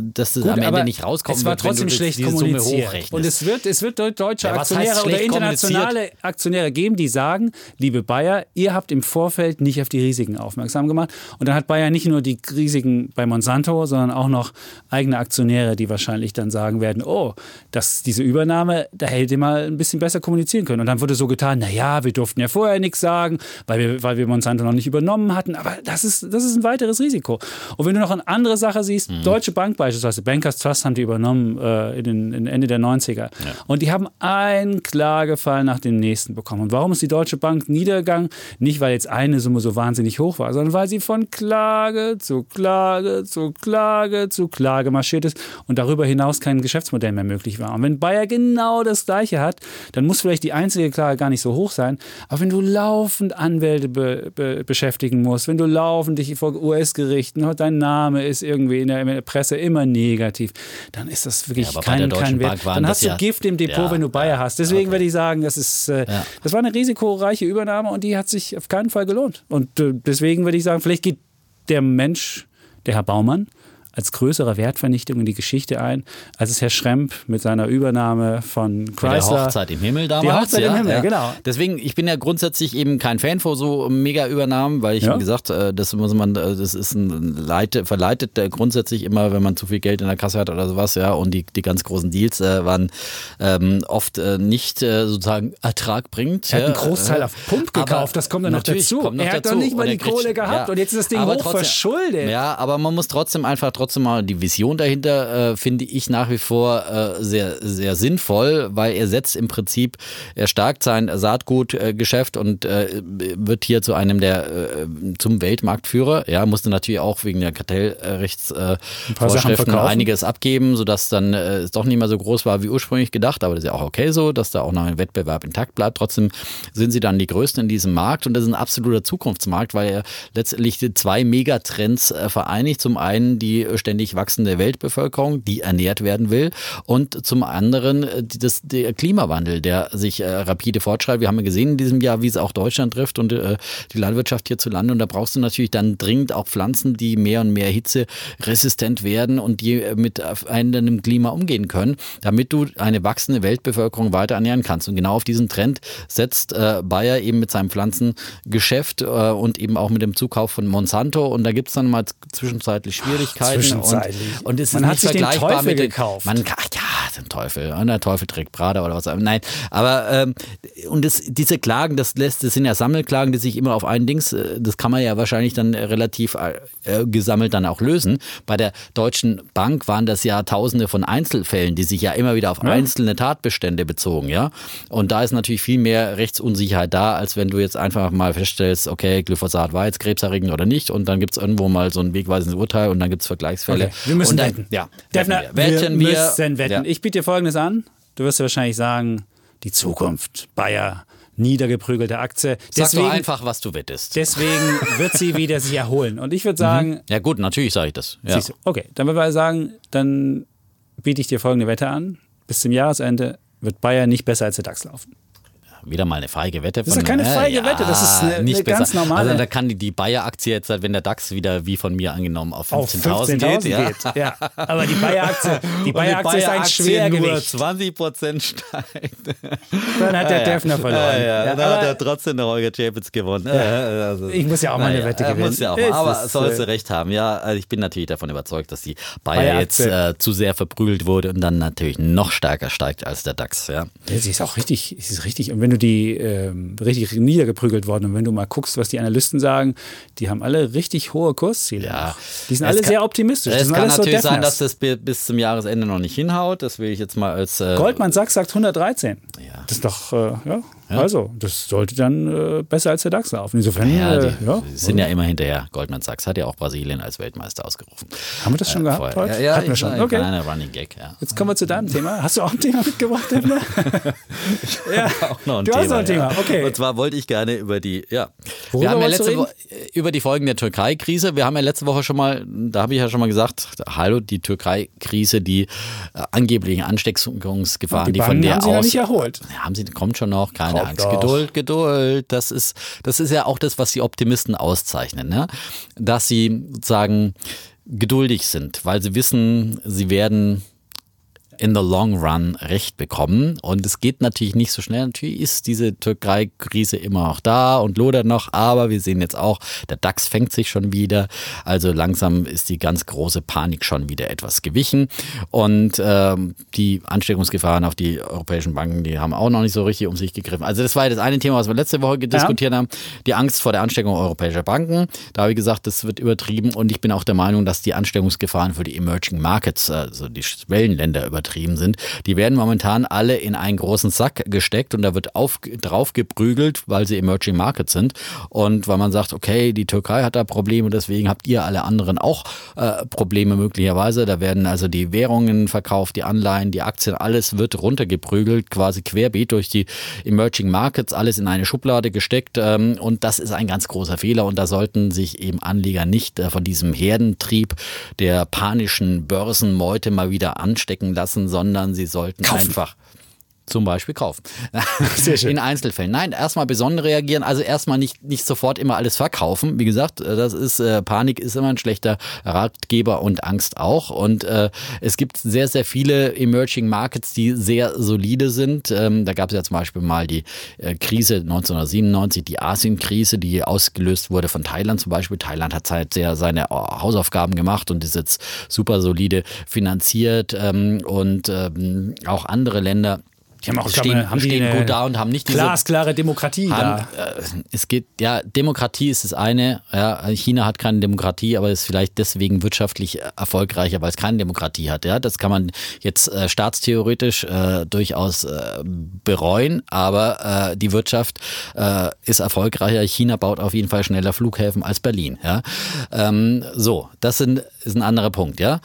dass, dass es am Ende nicht rauskommt. Es war trotzdem schlecht kommuniziert. Und es wird, es wird deutsche ja, Aktionäre oder internationale Aktionäre geben, die sagen, liebe Bayer, ihr habt im Vorfeld nicht auf die Risiken aufmerksam gemacht. Und dann hat Bayer nicht nur die Risiken bei Monsanto, sondern auch noch eigene Aktionäre, die wahrscheinlich dann sagen werden, oh, das, diese Übernahme, da hätte ihr mal ein bisschen besser kommunizieren können. Und dann wurde so getan, naja, wir durften ja vorher nichts sagen, weil wir, weil wir Monsanto noch nicht übernommen hatten. Aber das ist, das ist ein weiteres Risiko. Und wenn du noch eine andere Sache siehst, mhm. Deutsche Bank beispielsweise, Bankers Trust haben die übernommen äh, in den in Ende der 90er. Ja. Und die haben einen Klagefall nach dem nächsten bekommen. Und warum ist die Deutsche Bank niedergegangen? Nicht, weil jetzt eine Summe so wahnsinnig hoch war, sondern weil sie von Klage zu Klage zu Klage zu Klage marschiert ist und darüber hinaus kein Geschäftsmodell mehr möglich war. Und wenn Bayer genau das Gleiche hat, dann muss vielleicht die einzige Klage gar nicht so hoch sein. Aber wenn du laufend Anwälte be be beschäftigen musst, wenn du laufend dich vor US-Gerichten, dein Name ist irgendwie in der, in der, Presse immer negativ, dann ist das wirklich ja, kein, kein Wert. Dann hast du ja, Gift im Depot, ja, wenn du Bayer hast. Deswegen okay. würde ich sagen, das ist, äh, das war eine risikoreiche Übernahme und die hat sich auf keinen Fall gelohnt. Und äh, deswegen würde ich sagen, vielleicht geht der Mensch, der Herr Baumann, als größere Wertvernichtung in die Geschichte ein, als es Herr Schremp mit seiner Übernahme von Chrysler. Die Hochzeit im Himmel damals. Die Hochzeit ja, im Himmel, ja. genau. Deswegen, ich bin ja grundsätzlich eben kein Fan von so Mega-Übernahmen, weil ich, ja. wie gesagt, äh, das muss man, äh, das ist ein Leite, verleitet grundsätzlich immer, wenn man zu viel Geld in der Kasse hat oder sowas, ja, und die, die ganz großen Deals äh, waren ähm, oft äh, nicht äh, sozusagen ertragbringend. Er hat einen Großteil auf Pump gekauft, das kommt dann noch dazu. Noch er hat dazu. doch nicht mal die Kohle gehabt und jetzt ist das Ding aber hoch trotzdem, verschuldet. Ja, aber man muss trotzdem einfach trotzdem trotzdem mal die Vision dahinter, äh, finde ich nach wie vor äh, sehr, sehr sinnvoll, weil er setzt im Prinzip, er stärkt sein Saatgutgeschäft und äh, wird hier zu einem der, äh, zum Weltmarktführer. Ja, musste natürlich auch wegen der Kartellrechtsvorschriften einiges abgeben, sodass dann äh, es doch nicht mehr so groß war wie ursprünglich gedacht, aber das ist ja auch okay so, dass da auch noch ein Wettbewerb intakt bleibt. Trotzdem sind sie dann die Größten in diesem Markt und das ist ein absoluter Zukunftsmarkt, weil er letztlich zwei Megatrends äh, vereinigt. Zum einen die ständig wachsende Weltbevölkerung, die ernährt werden will und zum anderen äh, das, der Klimawandel, der sich äh, rapide fortschreitet. Wir haben ja gesehen in diesem Jahr, wie es auch Deutschland trifft und äh, die Landwirtschaft hierzulande und da brauchst du natürlich dann dringend auch Pflanzen, die mehr und mehr hitzeresistent werden und die äh, mit einem Klima umgehen können, damit du eine wachsende Weltbevölkerung weiter ernähren kannst. Und genau auf diesen Trend setzt äh, Bayer eben mit seinem Pflanzengeschäft äh, und eben auch mit dem Zukauf von Monsanto und da gibt es dann mal zwischenzeitlich Schwierigkeiten zwischenzeitlich. Und, und es ist man hat sich den Teufel gekauft. Man, ach ja, den Teufel. Und der Teufel trägt Prada oder was. Nein, aber ähm, und das, diese Klagen, das lässt, das sind ja Sammelklagen, die sich immer auf ein Dings, äh, das kann man ja wahrscheinlich dann relativ äh, gesammelt dann auch lösen. Bei der Deutschen Bank waren das ja Tausende von Einzelfällen, die sich ja immer wieder auf ja. einzelne Tatbestände bezogen, ja. Und da ist natürlich viel mehr Rechtsunsicherheit da, als wenn du jetzt einfach mal feststellst, okay, Glyphosat war jetzt krebserregend oder nicht und dann gibt es irgendwo mal so ein wegweisendes Urteil und dann gibt es Vergleich Vergleichsfälle. Okay, wir müssen dann, wetten. Ja, Defner, wir, wetten wir, müssen wetten. Ja. Ich biete dir Folgendes an. Du wirst wahrscheinlich sagen, die Zukunft, Bayer, niedergeprügelte Aktie. Deswegen, Sag doch einfach, was du wettest. Deswegen wird sie wieder sich erholen. Und ich würde sagen. Mhm. Ja, gut, natürlich sage ich das. Ja. Du, okay, dann würde ich sagen, dann biete ich dir folgende Wette an. Bis zum Jahresende wird Bayer nicht besser als der DAX laufen wieder mal eine feige Wette. Das ist ja keine feige ja, Wette, das ist eine, nicht eine ganz normale. Also da kann die, die Bayer-Aktie jetzt, wenn der DAX wieder wie von mir angenommen auf 15.000 15 geht, ja. geht. Ja. Aber die Bayer-Aktie <laughs> die Bayer -Aktie ist ein Schwergewicht. nur 20 Prozent steigt. <laughs> Dann hat der ja, Defner verloren. Ja, ja. Dann hat er trotzdem der Holger Chapitz gewonnen. Also, ich muss ja auch mal eine Wette gewinnen. Muss ja auch mal, aber sollst du äh, recht haben. Ja, also ich bin natürlich davon überzeugt, dass die Bayer, Bayer jetzt äh, zu sehr verprügelt wurde und dann natürlich noch stärker steigt als der DAX. Ja. sie ist auch richtig, sie ist richtig. Und wenn du die äh, richtig niedergeprügelt worden. Und wenn du mal guckst, was die Analysten sagen, die haben alle richtig hohe Kursziele. Ja. Die sind alle kann, sehr optimistisch. Es kann natürlich so sein, dass das bis zum Jahresende noch nicht hinhaut. Das will ich jetzt mal als. Äh, Goldman Sachs sagt 113. Ja. Das ist doch, äh, ja, ja. Also, das sollte dann äh, besser als der DAX laufen. Insofern, ja, die, äh, ja. sind ja immer hinterher. Goldman Sachs hat ja auch Brasilien als Weltmeister ausgerufen. Haben wir das schon äh, gehabt heute? Ja, ja Hatten wir schon. Okay. Kleiner Running Gag, ja. Jetzt kommen wir zu deinem Thema. Hast du auch ein Thema mitgebracht, <laughs> ja, auch noch ein du Thema. hast noch ein Thema, okay. Und zwar wollte ich gerne über die, ja. Worüber wir haben ja letzte Woche über die Folgen der Türkei-Krise. Wir haben ja letzte Woche schon mal, da habe ich ja schon mal gesagt, hallo, die Türkei-Krise, die äh, angeblichen Ansteckungsgefahren, die, die von der haben aus. Sie nicht erholt. Haben sie, kommt schon noch, keine Angst. Doch. Geduld, Geduld. Das ist, das ist ja auch das, was die Optimisten auszeichnen, ne? dass sie sozusagen geduldig sind, weil sie wissen, sie werden in the long run recht bekommen. Und es geht natürlich nicht so schnell. Natürlich ist diese Türkei-Krise immer noch da und lodert noch, aber wir sehen jetzt auch, der DAX fängt sich schon wieder. Also langsam ist die ganz große Panik schon wieder etwas gewichen. Und ähm, die Ansteckungsgefahren auf die europäischen Banken, die haben auch noch nicht so richtig um sich gegriffen. Also das war das eine Thema, was wir letzte Woche diskutiert ja. haben. Die Angst vor der Ansteckung europäischer Banken. Da habe ich gesagt, das wird übertrieben und ich bin auch der Meinung, dass die Ansteckungsgefahren für die Emerging Markets, also die Schwellenländer übertrieben übertrieben sind, die werden momentan alle in einen großen Sack gesteckt und da wird auf, drauf geprügelt, weil sie Emerging Markets sind. Und weil man sagt, okay, die Türkei hat da Probleme, deswegen habt ihr alle anderen auch äh, Probleme möglicherweise. Da werden also die Währungen verkauft, die Anleihen, die Aktien, alles wird runtergeprügelt, quasi querbeet durch die Emerging Markets, alles in eine Schublade gesteckt. Ähm, und das ist ein ganz großer Fehler und da sollten sich eben Anleger nicht äh, von diesem Herdentrieb der panischen Börsenmeute mal wieder anstecken lassen lassen, sondern sie sollten Kaufen. einfach zum Beispiel kaufen. <laughs> Sehr schön. In Einzelfällen. Nein, erstmal besonnen reagieren, also erstmal nicht, nicht sofort immer alles verkaufen. Wie gesagt, äh, das ist, äh, Panik ist immer ein schlechter Ratgeber und Angst auch. Und äh, es gibt sehr, sehr viele Emerging Markets, die sehr solide sind. Ähm, da gab es ja zum Beispiel mal die äh, Krise 1997, die Asien-Krise, die ausgelöst wurde von Thailand zum Beispiel. Thailand hat halt sehr seine Hausaufgaben gemacht und ist jetzt super solide finanziert. Ähm, und ähm, auch andere Länder die haben auch stehen, glaube, haben stehen gut da und haben nicht diese glasklare Demokratie haben, da. Äh, es geht ja Demokratie ist das eine. Ja, China hat keine Demokratie, aber ist vielleicht deswegen wirtschaftlich erfolgreicher, weil es keine Demokratie hat. Ja, das kann man jetzt äh, staatstheoretisch äh, durchaus äh, bereuen, aber äh, die Wirtschaft ist erfolgreicher. China baut auf jeden Fall schneller Flughäfen als Berlin. Ja, ähm, so das sind, ist ein anderer Punkt. Ja,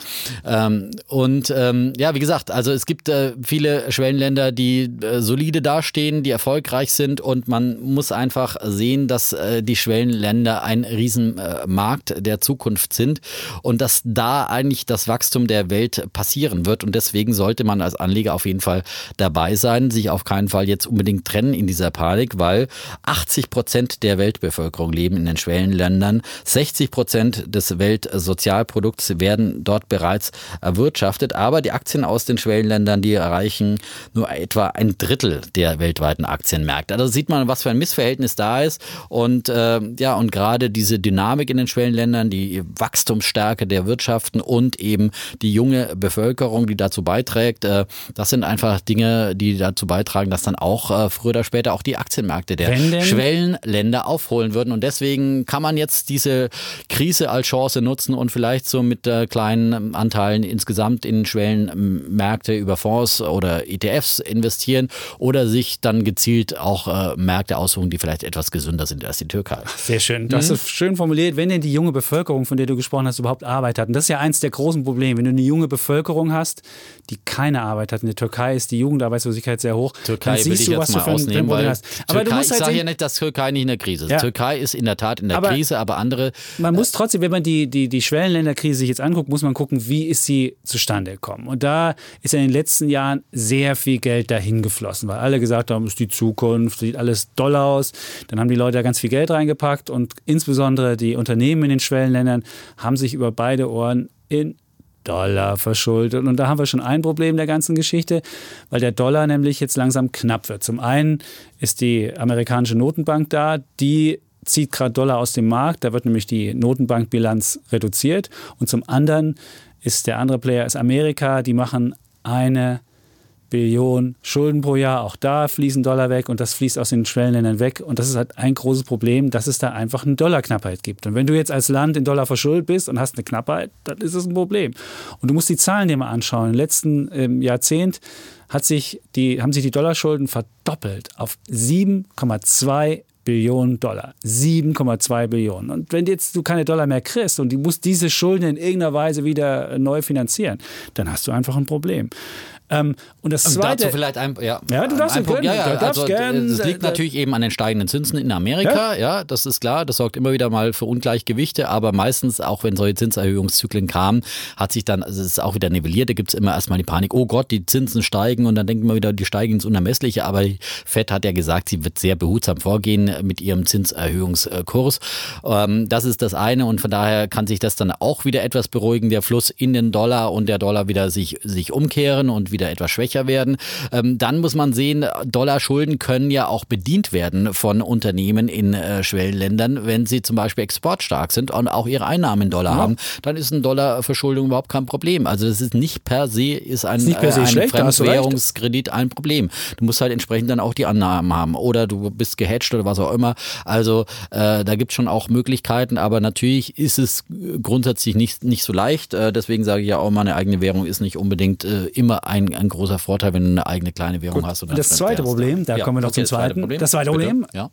ähm, und ähm, ja, wie gesagt, also es gibt viele Schwellenländer, die die äh, solide dastehen, die erfolgreich sind. Und man muss einfach sehen, dass äh, die Schwellenländer ein Riesenmarkt äh, der Zukunft sind und dass da eigentlich das Wachstum der Welt passieren wird. Und deswegen sollte man als Anleger auf jeden Fall dabei sein, sich auf keinen Fall jetzt unbedingt trennen in dieser Panik, weil 80 Prozent der Weltbevölkerung leben in den Schwellenländern, 60 Prozent des Weltsozialprodukts werden dort bereits erwirtschaftet, aber die Aktien aus den Schwellenländern, die erreichen nur etwa etwa ein Drittel der weltweiten Aktienmärkte. Also sieht man, was für ein Missverhältnis da ist. Und äh, ja, und gerade diese Dynamik in den Schwellenländern, die Wachstumsstärke der Wirtschaften und eben die junge Bevölkerung, die dazu beiträgt, äh, das sind einfach Dinge, die dazu beitragen, dass dann auch äh, früher oder später auch die Aktienmärkte der Schwellenländer aufholen würden. Und deswegen kann man jetzt diese Krise als Chance nutzen und vielleicht so mit äh, kleinen Anteilen insgesamt in Schwellenmärkte über Fonds oder ETFs investieren investieren oder sich dann gezielt auch äh, Märkte aussuchen, die vielleicht etwas gesünder sind als die Türkei. Sehr schön. Das mhm. ist schön formuliert. Wenn denn die junge Bevölkerung, von der du gesprochen hast, überhaupt Arbeit hat. Und das ist ja eins der großen Probleme. Wenn du eine junge Bevölkerung hast, die keine Arbeit hat. In der Türkei ist die Jugendarbeitslosigkeit sehr hoch. Türkei dann siehst will ich du, was jetzt mal ausnehmen, weil hast. Aber Türkei, ich halt sage ja nicht, dass Türkei nicht in der Krise ist. Ja. Türkei ist in der Tat in der aber Krise, aber andere. Man muss trotzdem, wenn man die, die, die Schwellenländerkrise sich jetzt anguckt, muss man gucken, wie ist sie zustande gekommen. Und da ist in den letzten Jahren sehr viel Geld dahin geflossen, weil alle gesagt haben, es ist die Zukunft, sieht alles doll aus. Dann haben die Leute da ganz viel Geld reingepackt und insbesondere die Unternehmen in den Schwellenländern haben sich über beide Ohren in Dollar verschuldet. Und da haben wir schon ein Problem der ganzen Geschichte, weil der Dollar nämlich jetzt langsam knapp wird. Zum einen ist die amerikanische Notenbank da, die zieht gerade Dollar aus dem Markt, da wird nämlich die Notenbankbilanz reduziert. Und zum anderen ist der andere Player ist Amerika, die machen eine Billionen Schulden pro Jahr. Auch da fließen Dollar weg und das fließt aus den Schwellenländern weg. Und das ist halt ein großes Problem, dass es da einfach eine Dollarknappheit gibt. Und wenn du jetzt als Land in Dollar verschuldet bist und hast eine Knappheit, dann ist es ein Problem. Und du musst die Zahlen dir mal anschauen. Im letzten ähm, Jahrzehnt hat sich die, haben sich die Dollarschulden verdoppelt auf 7,2 Billionen Dollar. 7,2 Billionen. Und wenn jetzt du keine Dollar mehr kriegst und du musst diese Schulden in irgendeiner Weise wieder neu finanzieren, dann hast du einfach ein Problem. Ähm, und das zweite. Dazu vielleicht ein, ja, ja du darfst ein Punkt, ja, ja, also, gern, Das liegt äh, natürlich eben an den steigenden Zinsen in Amerika. Ja? ja, das ist klar. Das sorgt immer wieder mal für Ungleichgewichte. Aber meistens, auch wenn solche Zinserhöhungszyklen kamen, hat sich dann, also es ist auch wieder nivelliert. Da gibt es immer erstmal die Panik, oh Gott, die Zinsen steigen. Und dann denken wir wieder, die steigen ins Unermessliche. Aber die FED hat ja gesagt, sie wird sehr behutsam vorgehen mit ihrem Zinserhöhungskurs. Ähm, das ist das eine. Und von daher kann sich das dann auch wieder etwas beruhigen, der Fluss in den Dollar und der Dollar wieder sich, sich umkehren und wieder wieder etwas schwächer werden. Ähm, dann muss man sehen, Dollarschulden können ja auch bedient werden von Unternehmen in äh, Schwellenländern, wenn sie zum Beispiel exportstark sind und auch ihre Einnahmen in Dollar ja. haben. Dann ist ein Dollarverschuldung überhaupt kein Problem. Also das ist nicht per se ist ein, ist per se äh, ein schlecht, Fremdwährungskredit ein Problem. Du musst halt entsprechend dann auch die Annahmen haben oder du bist gehatcht oder was auch immer. Also äh, da gibt es schon auch Möglichkeiten, aber natürlich ist es grundsätzlich nicht, nicht so leicht. Äh, deswegen sage ich ja auch, meine eigene Währung ist nicht unbedingt äh, immer ein ein, großer Vorteil, wenn du eine eigene kleine Währung Gut. hast. Und das zweite Problem, da ja, kommen wir noch okay, zum zweiten. Problem. Das zweite Problem, ja.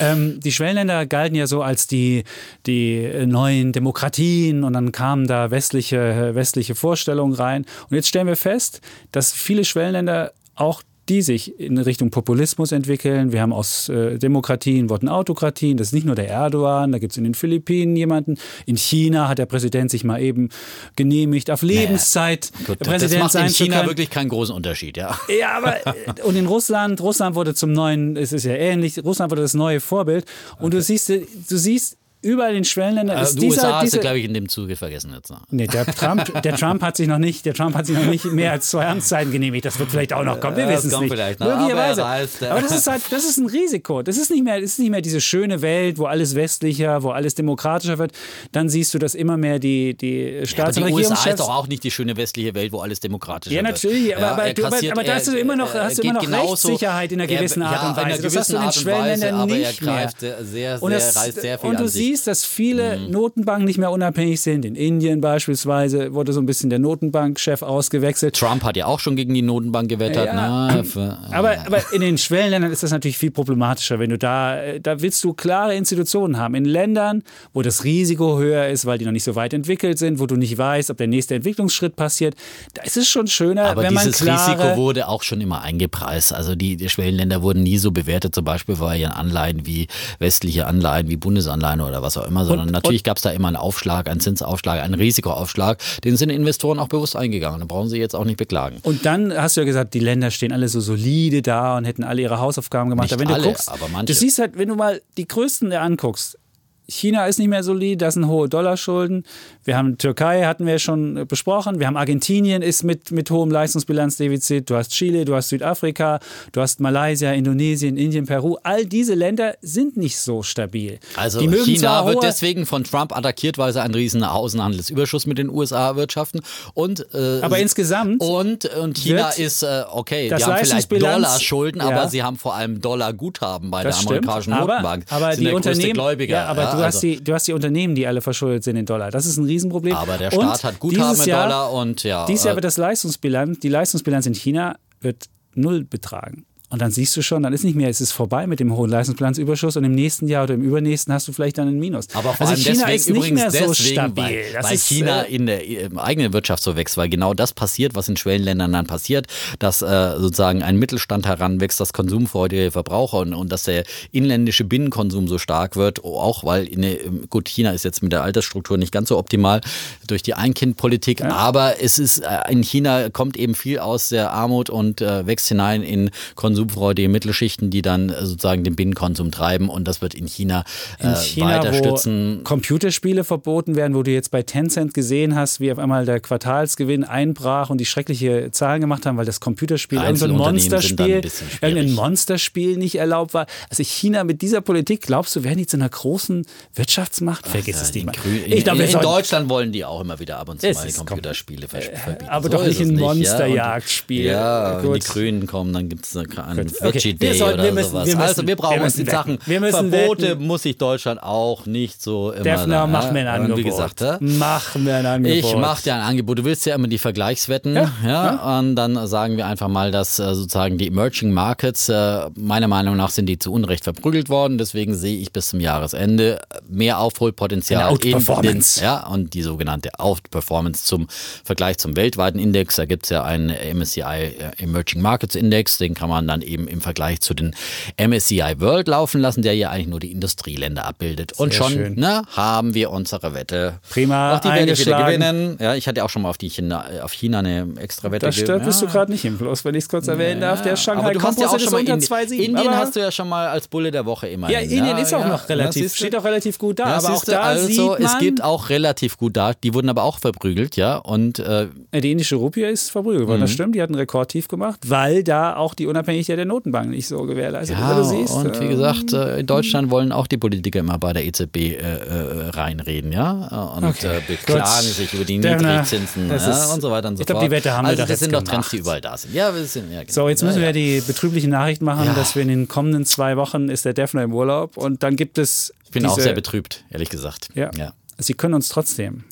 Ähm, die Schwellenländer galten ja so als die, die neuen Demokratien und dann kamen da westliche, westliche Vorstellungen rein. Und jetzt stellen wir fest, dass viele Schwellenländer auch die sich in Richtung Populismus entwickeln. Wir haben aus äh, Demokratien wurden Autokratien. Das ist nicht nur der Erdogan, da gibt es in den Philippinen jemanden. In China hat der Präsident sich mal eben genehmigt, auf Lebenszeit naja, gut, Präsident das macht in China wirklich keinen großen Unterschied, ja. Ja, aber äh, und in Russland, Russland wurde zum neuen, es ist ja ähnlich, Russland wurde das neue Vorbild. Und okay. du siehst, du siehst überall in Schwellenländern also ist dieser, USA hast du, glaube ich, in dem Zuge vergessen jetzt. Ne? Nee, der Trump, der Trump hat sich noch nicht, der Trump hat sich noch nicht mehr als zwei Amtszeiten genehmigt. Das wird vielleicht auch noch kommen. Wir wissen es nicht. Vielleicht noch, Möglicherweise. Aber, aber, das ist halt, das ist ein Risiko. Das ist nicht mehr, das ist nicht mehr diese schöne Welt, wo alles westlicher, wo alles demokratischer wird. Dann siehst du, dass immer mehr die, die Staats- ja, und Regierungschefs... USA ist doch auch nicht die schöne westliche Welt, wo alles demokratischer wird. Ja, natürlich. wird. Aber, aber, du, aber, aber da hast du immer noch, hast du immer noch Rechtssicherheit in einer gewissen Art und Weise. Das hast du in den Schwellenländern nicht mehr. Sehr, sehr, reißt sehr viel Und du siehst, dass viele mhm. Notenbanken nicht mehr unabhängig sind. In Indien beispielsweise wurde so ein bisschen der Notenbankchef ausgewechselt. Trump hat ja auch schon gegen die Notenbank gewettert. Ja, Na, für, aber, aber in den Schwellenländern ist das natürlich viel problematischer, wenn du da, da willst du klare Institutionen haben. In Ländern, wo das Risiko höher ist, weil die noch nicht so weit entwickelt sind, wo du nicht weißt, ob der nächste Entwicklungsschritt passiert, da ist es schon schöner, aber wenn man dieses Risiko wurde auch schon immer eingepreist. Also die, die Schwellenländer wurden nie so bewertet, zum Beispiel bei ihren Anleihen wie westliche Anleihen, wie Bundesanleihen oder was auch immer, sondern natürlich gab es da immer einen Aufschlag, einen Zinsaufschlag, einen Risikoaufschlag. Den sind Investoren auch bewusst eingegangen. Da brauchen sie jetzt auch nicht beklagen. Und dann hast du ja gesagt, die Länder stehen alle so solide da und hätten alle ihre Hausaufgaben gemacht. Nicht wenn alle, du guckst, aber manche. Du siehst halt, wenn du mal die größten anguckst, China ist nicht mehr solid, das sind hohe Dollarschulden. Wir haben Türkei, hatten wir schon besprochen. Wir haben Argentinien ist mit, mit hohem Leistungsbilanzdefizit. Du hast Chile, du hast Südafrika, du hast Malaysia, Indonesien, Indien, Peru. All diese Länder sind nicht so stabil. Also China wird deswegen von Trump attackiert, weil sie einen riesen Außenhandelsüberschuss mit den USA erwirtschaften. Und, äh, aber insgesamt. Und, und China ist, äh, okay, die haben vielleicht Dollarschulden, ja. aber sie haben vor allem Dollarguthaben bei das der amerikanischen stimmt. Notenbank. Aber, aber die Unternehmen. Ja, aber ja, du, also. hast die, du hast die Unternehmen, die alle verschuldet sind in Dollar. Das ist ein Riesenproblem. Aber der Staat und hat Guthaben in Dollar und ja. Dieses Jahr äh, wird das Leistungsbilanz, die Leistungsbilanz in China wird null betragen. Und dann siehst du schon, dann ist nicht mehr, es ist vorbei mit dem hohen Leistungsbilanzüberschuss und im nächsten Jahr oder im übernächsten hast du vielleicht dann ein Minus. Aber vor also China ist nicht mehr so deswegen, stabil. Weil, weil ist, China äh, in der im eigenen Wirtschaft so wächst, weil genau das passiert, was in Schwellenländern dann passiert, dass äh, sozusagen ein Mittelstand heranwächst, das konsumfreudige Verbraucher und, und dass der inländische Binnenkonsum so stark wird, auch weil in der, gut, China ist jetzt mit der Altersstruktur nicht ganz so optimal durch die Einkindpolitik, ja. aber es ist äh, in China kommt eben viel aus der Armut und äh, wächst hinein in Konsum konsumfreudige Mittelschichten, die dann äh, sozusagen den Binnenkonsum treiben und das wird in China, äh, in China weiter stützen. Computerspiele verboten werden, wo du jetzt bei Tencent gesehen hast, wie auf einmal der Quartalsgewinn einbrach und die schreckliche Zahlen gemacht haben, weil das Computerspiel irgendein Monsterspiel, ein irgendein Monsterspiel nicht erlaubt war. Also China mit dieser Politik, glaubst du, werden die zu einer großen Wirtschaftsmacht? Vergiss es nicht mal. Ich glaube, in, in Deutschland wollen die auch immer wieder ab und zu mal die Computerspiele verbieten. Aber so doch nicht ein Monsterjagdspiel. Ja, ja wenn die Grünen kommen, dann gibt es an Veggie okay. Day sollten, oder müssen, sowas. Müssen, also wir brauchen uns die Sachen. Verbote wetten. muss sich Deutschland auch nicht so immer. Defner, mach mir ein Angebot. Wie gesagt, mach mir ein Angebot. Ich mach dir ein Angebot. Du willst ja immer die Vergleichswetten, ja? ja? ja. Und dann sagen wir einfach mal, dass äh, sozusagen die Emerging Markets äh, meiner Meinung nach sind die zu Unrecht verprügelt worden. Deswegen sehe ich bis zum Jahresende mehr Aufholpotenzial in den, ja und die sogenannte Outperformance zum Vergleich zum weltweiten Index. Da gibt es ja einen MSCI äh, Emerging Markets Index, den kann man dann eben im Vergleich zu den MSCI World laufen lassen, der ja eigentlich nur die Industrieländer abbildet. Sehr und schon ne, haben wir unsere Wette. Prima, auch die wieder gewinnen. Ja, ich hatte auch schon mal auf, die China, auf China eine extra Wette. Da stört ja. du gerade nicht im Bloß, wenn ich es kurz erwähnen ja, darf. Der Shanghai aber du hast ja auch schon mal unter 2,7. Indien hast du ja schon mal als Bulle der Woche immer. Ja, Indien ja, ist auch noch relativ, steht auch relativ gut da. aber auch da also, sieht man, es gibt auch relativ gut da. Die wurden aber auch verprügelt, ja. Und äh, die indische Rupie ist verprügelt worden. Das mhm. stimmt. Die hat einen Rekordtief gemacht, weil da auch die Unabhängigkeit der Notenbank nicht so gewährleistet ja, ist. Siehst, und wie gesagt, äh, in Deutschland wollen auch die Politiker immer bei der EZB äh, äh, reinreden, ja. Und okay. Äh, beklagen Gut. sich über die Niedrigzinsen ja, ist, und so weiter und so ich fort. Ich glaube, die Wette haben also wir das sind doch Trends, die überall da sind. Ja, wir sind, ja, genau. So, jetzt müssen wir die betrübliche Nachricht machen, dass wir in den kommenden zwei Wochen ist der Defner im Urlaub und dann gibt es. Ich bin diese, auch sehr betrübt, ehrlich gesagt. Ja. Sie können uns trotzdem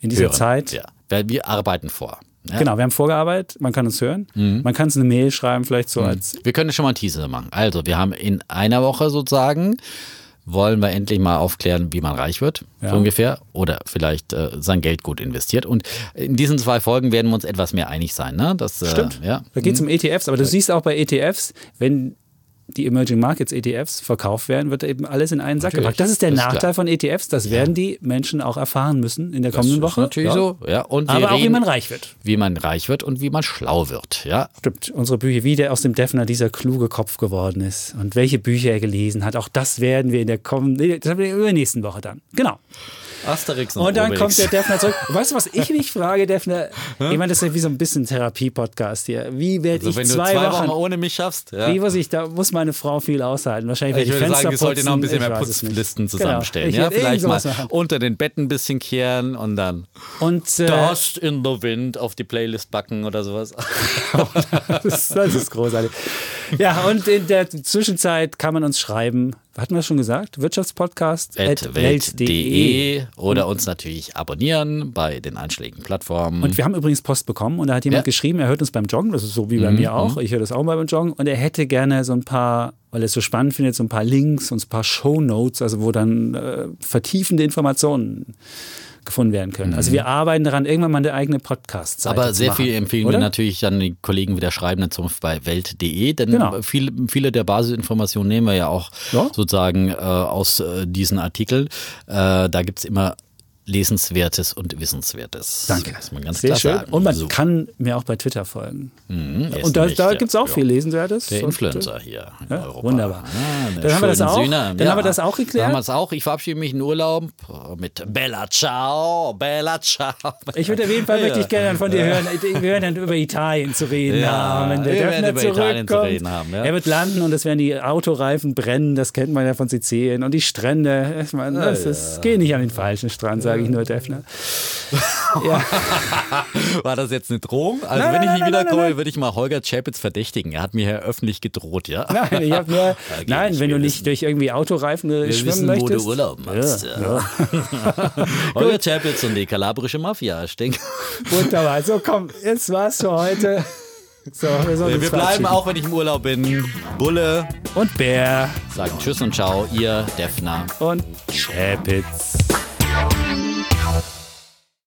in dieser Hören. Zeit. Ja. Wir arbeiten vor. Ja. Genau, wir haben vorgearbeitet, man kann uns hören. Mhm. Man kann es eine Mail schreiben, vielleicht so mhm. als. Wir können schon mal einen Teaser machen. Also, wir haben in einer Woche sozusagen, wollen wir endlich mal aufklären, wie man reich wird, ja. so ungefähr. Oder vielleicht äh, sein Geld gut investiert. Und in diesen zwei Folgen werden wir uns etwas mehr einig sein. Ne? Das, äh, Stimmt. Äh, ja. Da geht es um ETFs, aber du siehst auch bei ETFs, wenn die Emerging Markets ETFs verkauft werden, wird eben alles in einen Sack gepackt. Das ist der das Nachteil ist von ETFs. Das ja. werden die Menschen auch erfahren müssen in der kommenden das Woche. Natürlich ja. so. Ja. Und Aber auch wie man reich wird. Wie man reich wird und wie man schlau wird. Ja. Stimmt. Unsere Bücher, wie der aus dem Defner dieser kluge Kopf geworden ist und welche Bücher er gelesen hat. Auch das werden wir in der kommenden, das haben wir in der nächsten Woche dann. Genau. Asterix und Und dann Obelix. kommt der Defner zurück. <laughs> Weißt du, was ich mich frage, Defner? ich meine, das ist ja wie so ein bisschen Therapie-Podcast hier. Wie werde also ich wenn zwei, du zwei Wochen, Wochen, ohne mich schaffst? Ja. Wie muss ich, da muss meine Frau viel aushalten. Wahrscheinlich werde ich, ich würde Fenster sagen, putzen. sollte noch ein bisschen mehr Putzlisten genau. zusammenstellen. Genau. Ja, vielleicht mal machen. unter den Betten ein bisschen kehren und dann und, äh, Dust in the Wind auf die Playlist backen oder sowas. <laughs> das, das ist großartig. Ja, und in der Zwischenzeit kann man uns schreiben hatten wir schon gesagt, Wirtschaftspodcast.welt.de oder uns natürlich abonnieren bei den einschlägigen Plattformen. Und wir haben übrigens Post bekommen und da hat jemand ja. geschrieben, er hört uns beim Joggen, das ist so wie bei mhm. mir auch, ich höre das auch mal beim Joggen und er hätte gerne so ein paar, weil er es so spannend findet, so ein paar Links und so ein paar Show Notes, also wo dann äh, vertiefende Informationen gefunden werden können. Also mhm. wir arbeiten daran, irgendwann mal eine eigene Podcast-Seite Aber sehr viel empfehlen oder? wir natürlich dann die Kollegen wieder schreiben, zum Beispiel bei Welt.de, denn genau. viele, viele der Basisinformationen nehmen wir ja auch ja? sozusagen äh, aus äh, diesen Artikeln. Äh, da gibt es immer Lesenswertes und Wissenswertes. Danke. Das man ganz Sehr schön. Sagen. Und man so. kann mir auch bei Twitter folgen. Mhm, und da, da gibt es auch ja. viel Lesenswertes. Der Influencer hier in ja, Europa. Wunderbar. Ah, dann haben wir das auch. Sühne. Dann ja. haben wir das auch geklärt. Dann haben wir es auch. Ich verabschiede mich in Urlaub mit Bella Ciao, Bella Ciao. Ich würde auf jeden Fall wirklich gerne von dir hören. Wir hören dann über Italien zu reden haben. Wenn der wir werden über Italien zu reden haben. Er wird landen und es werden die Autoreifen brennen. Das kennt man ja von Sizilien. Und die Strände. Ich meine, das ist, geh nicht an den falschen Strand, sage ich nur, Defner. <laughs> Ja. War das jetzt eine Drohung? Also nein, wenn ich nicht wiederkomme, würde ich mal Holger Chapitz verdächtigen. Er hat mir ja öffentlich gedroht, ja? Nein, ich habe nur, <laughs> ja, nein, wenn du nicht wissen. durch irgendwie Autoreifen wir schwimmen wissen, möchtest. wo du Urlaub machst. Ja, ja. <laughs> Holger Chapitz und die kalabrische Mafia, ich denke. Wunderbar. So, komm, jetzt war's für heute. So, wir, wir bleiben auch, wenn ich im Urlaub bin. Bulle und Bär sagen Tschüss und Ciao, ihr Defner und Chapitz.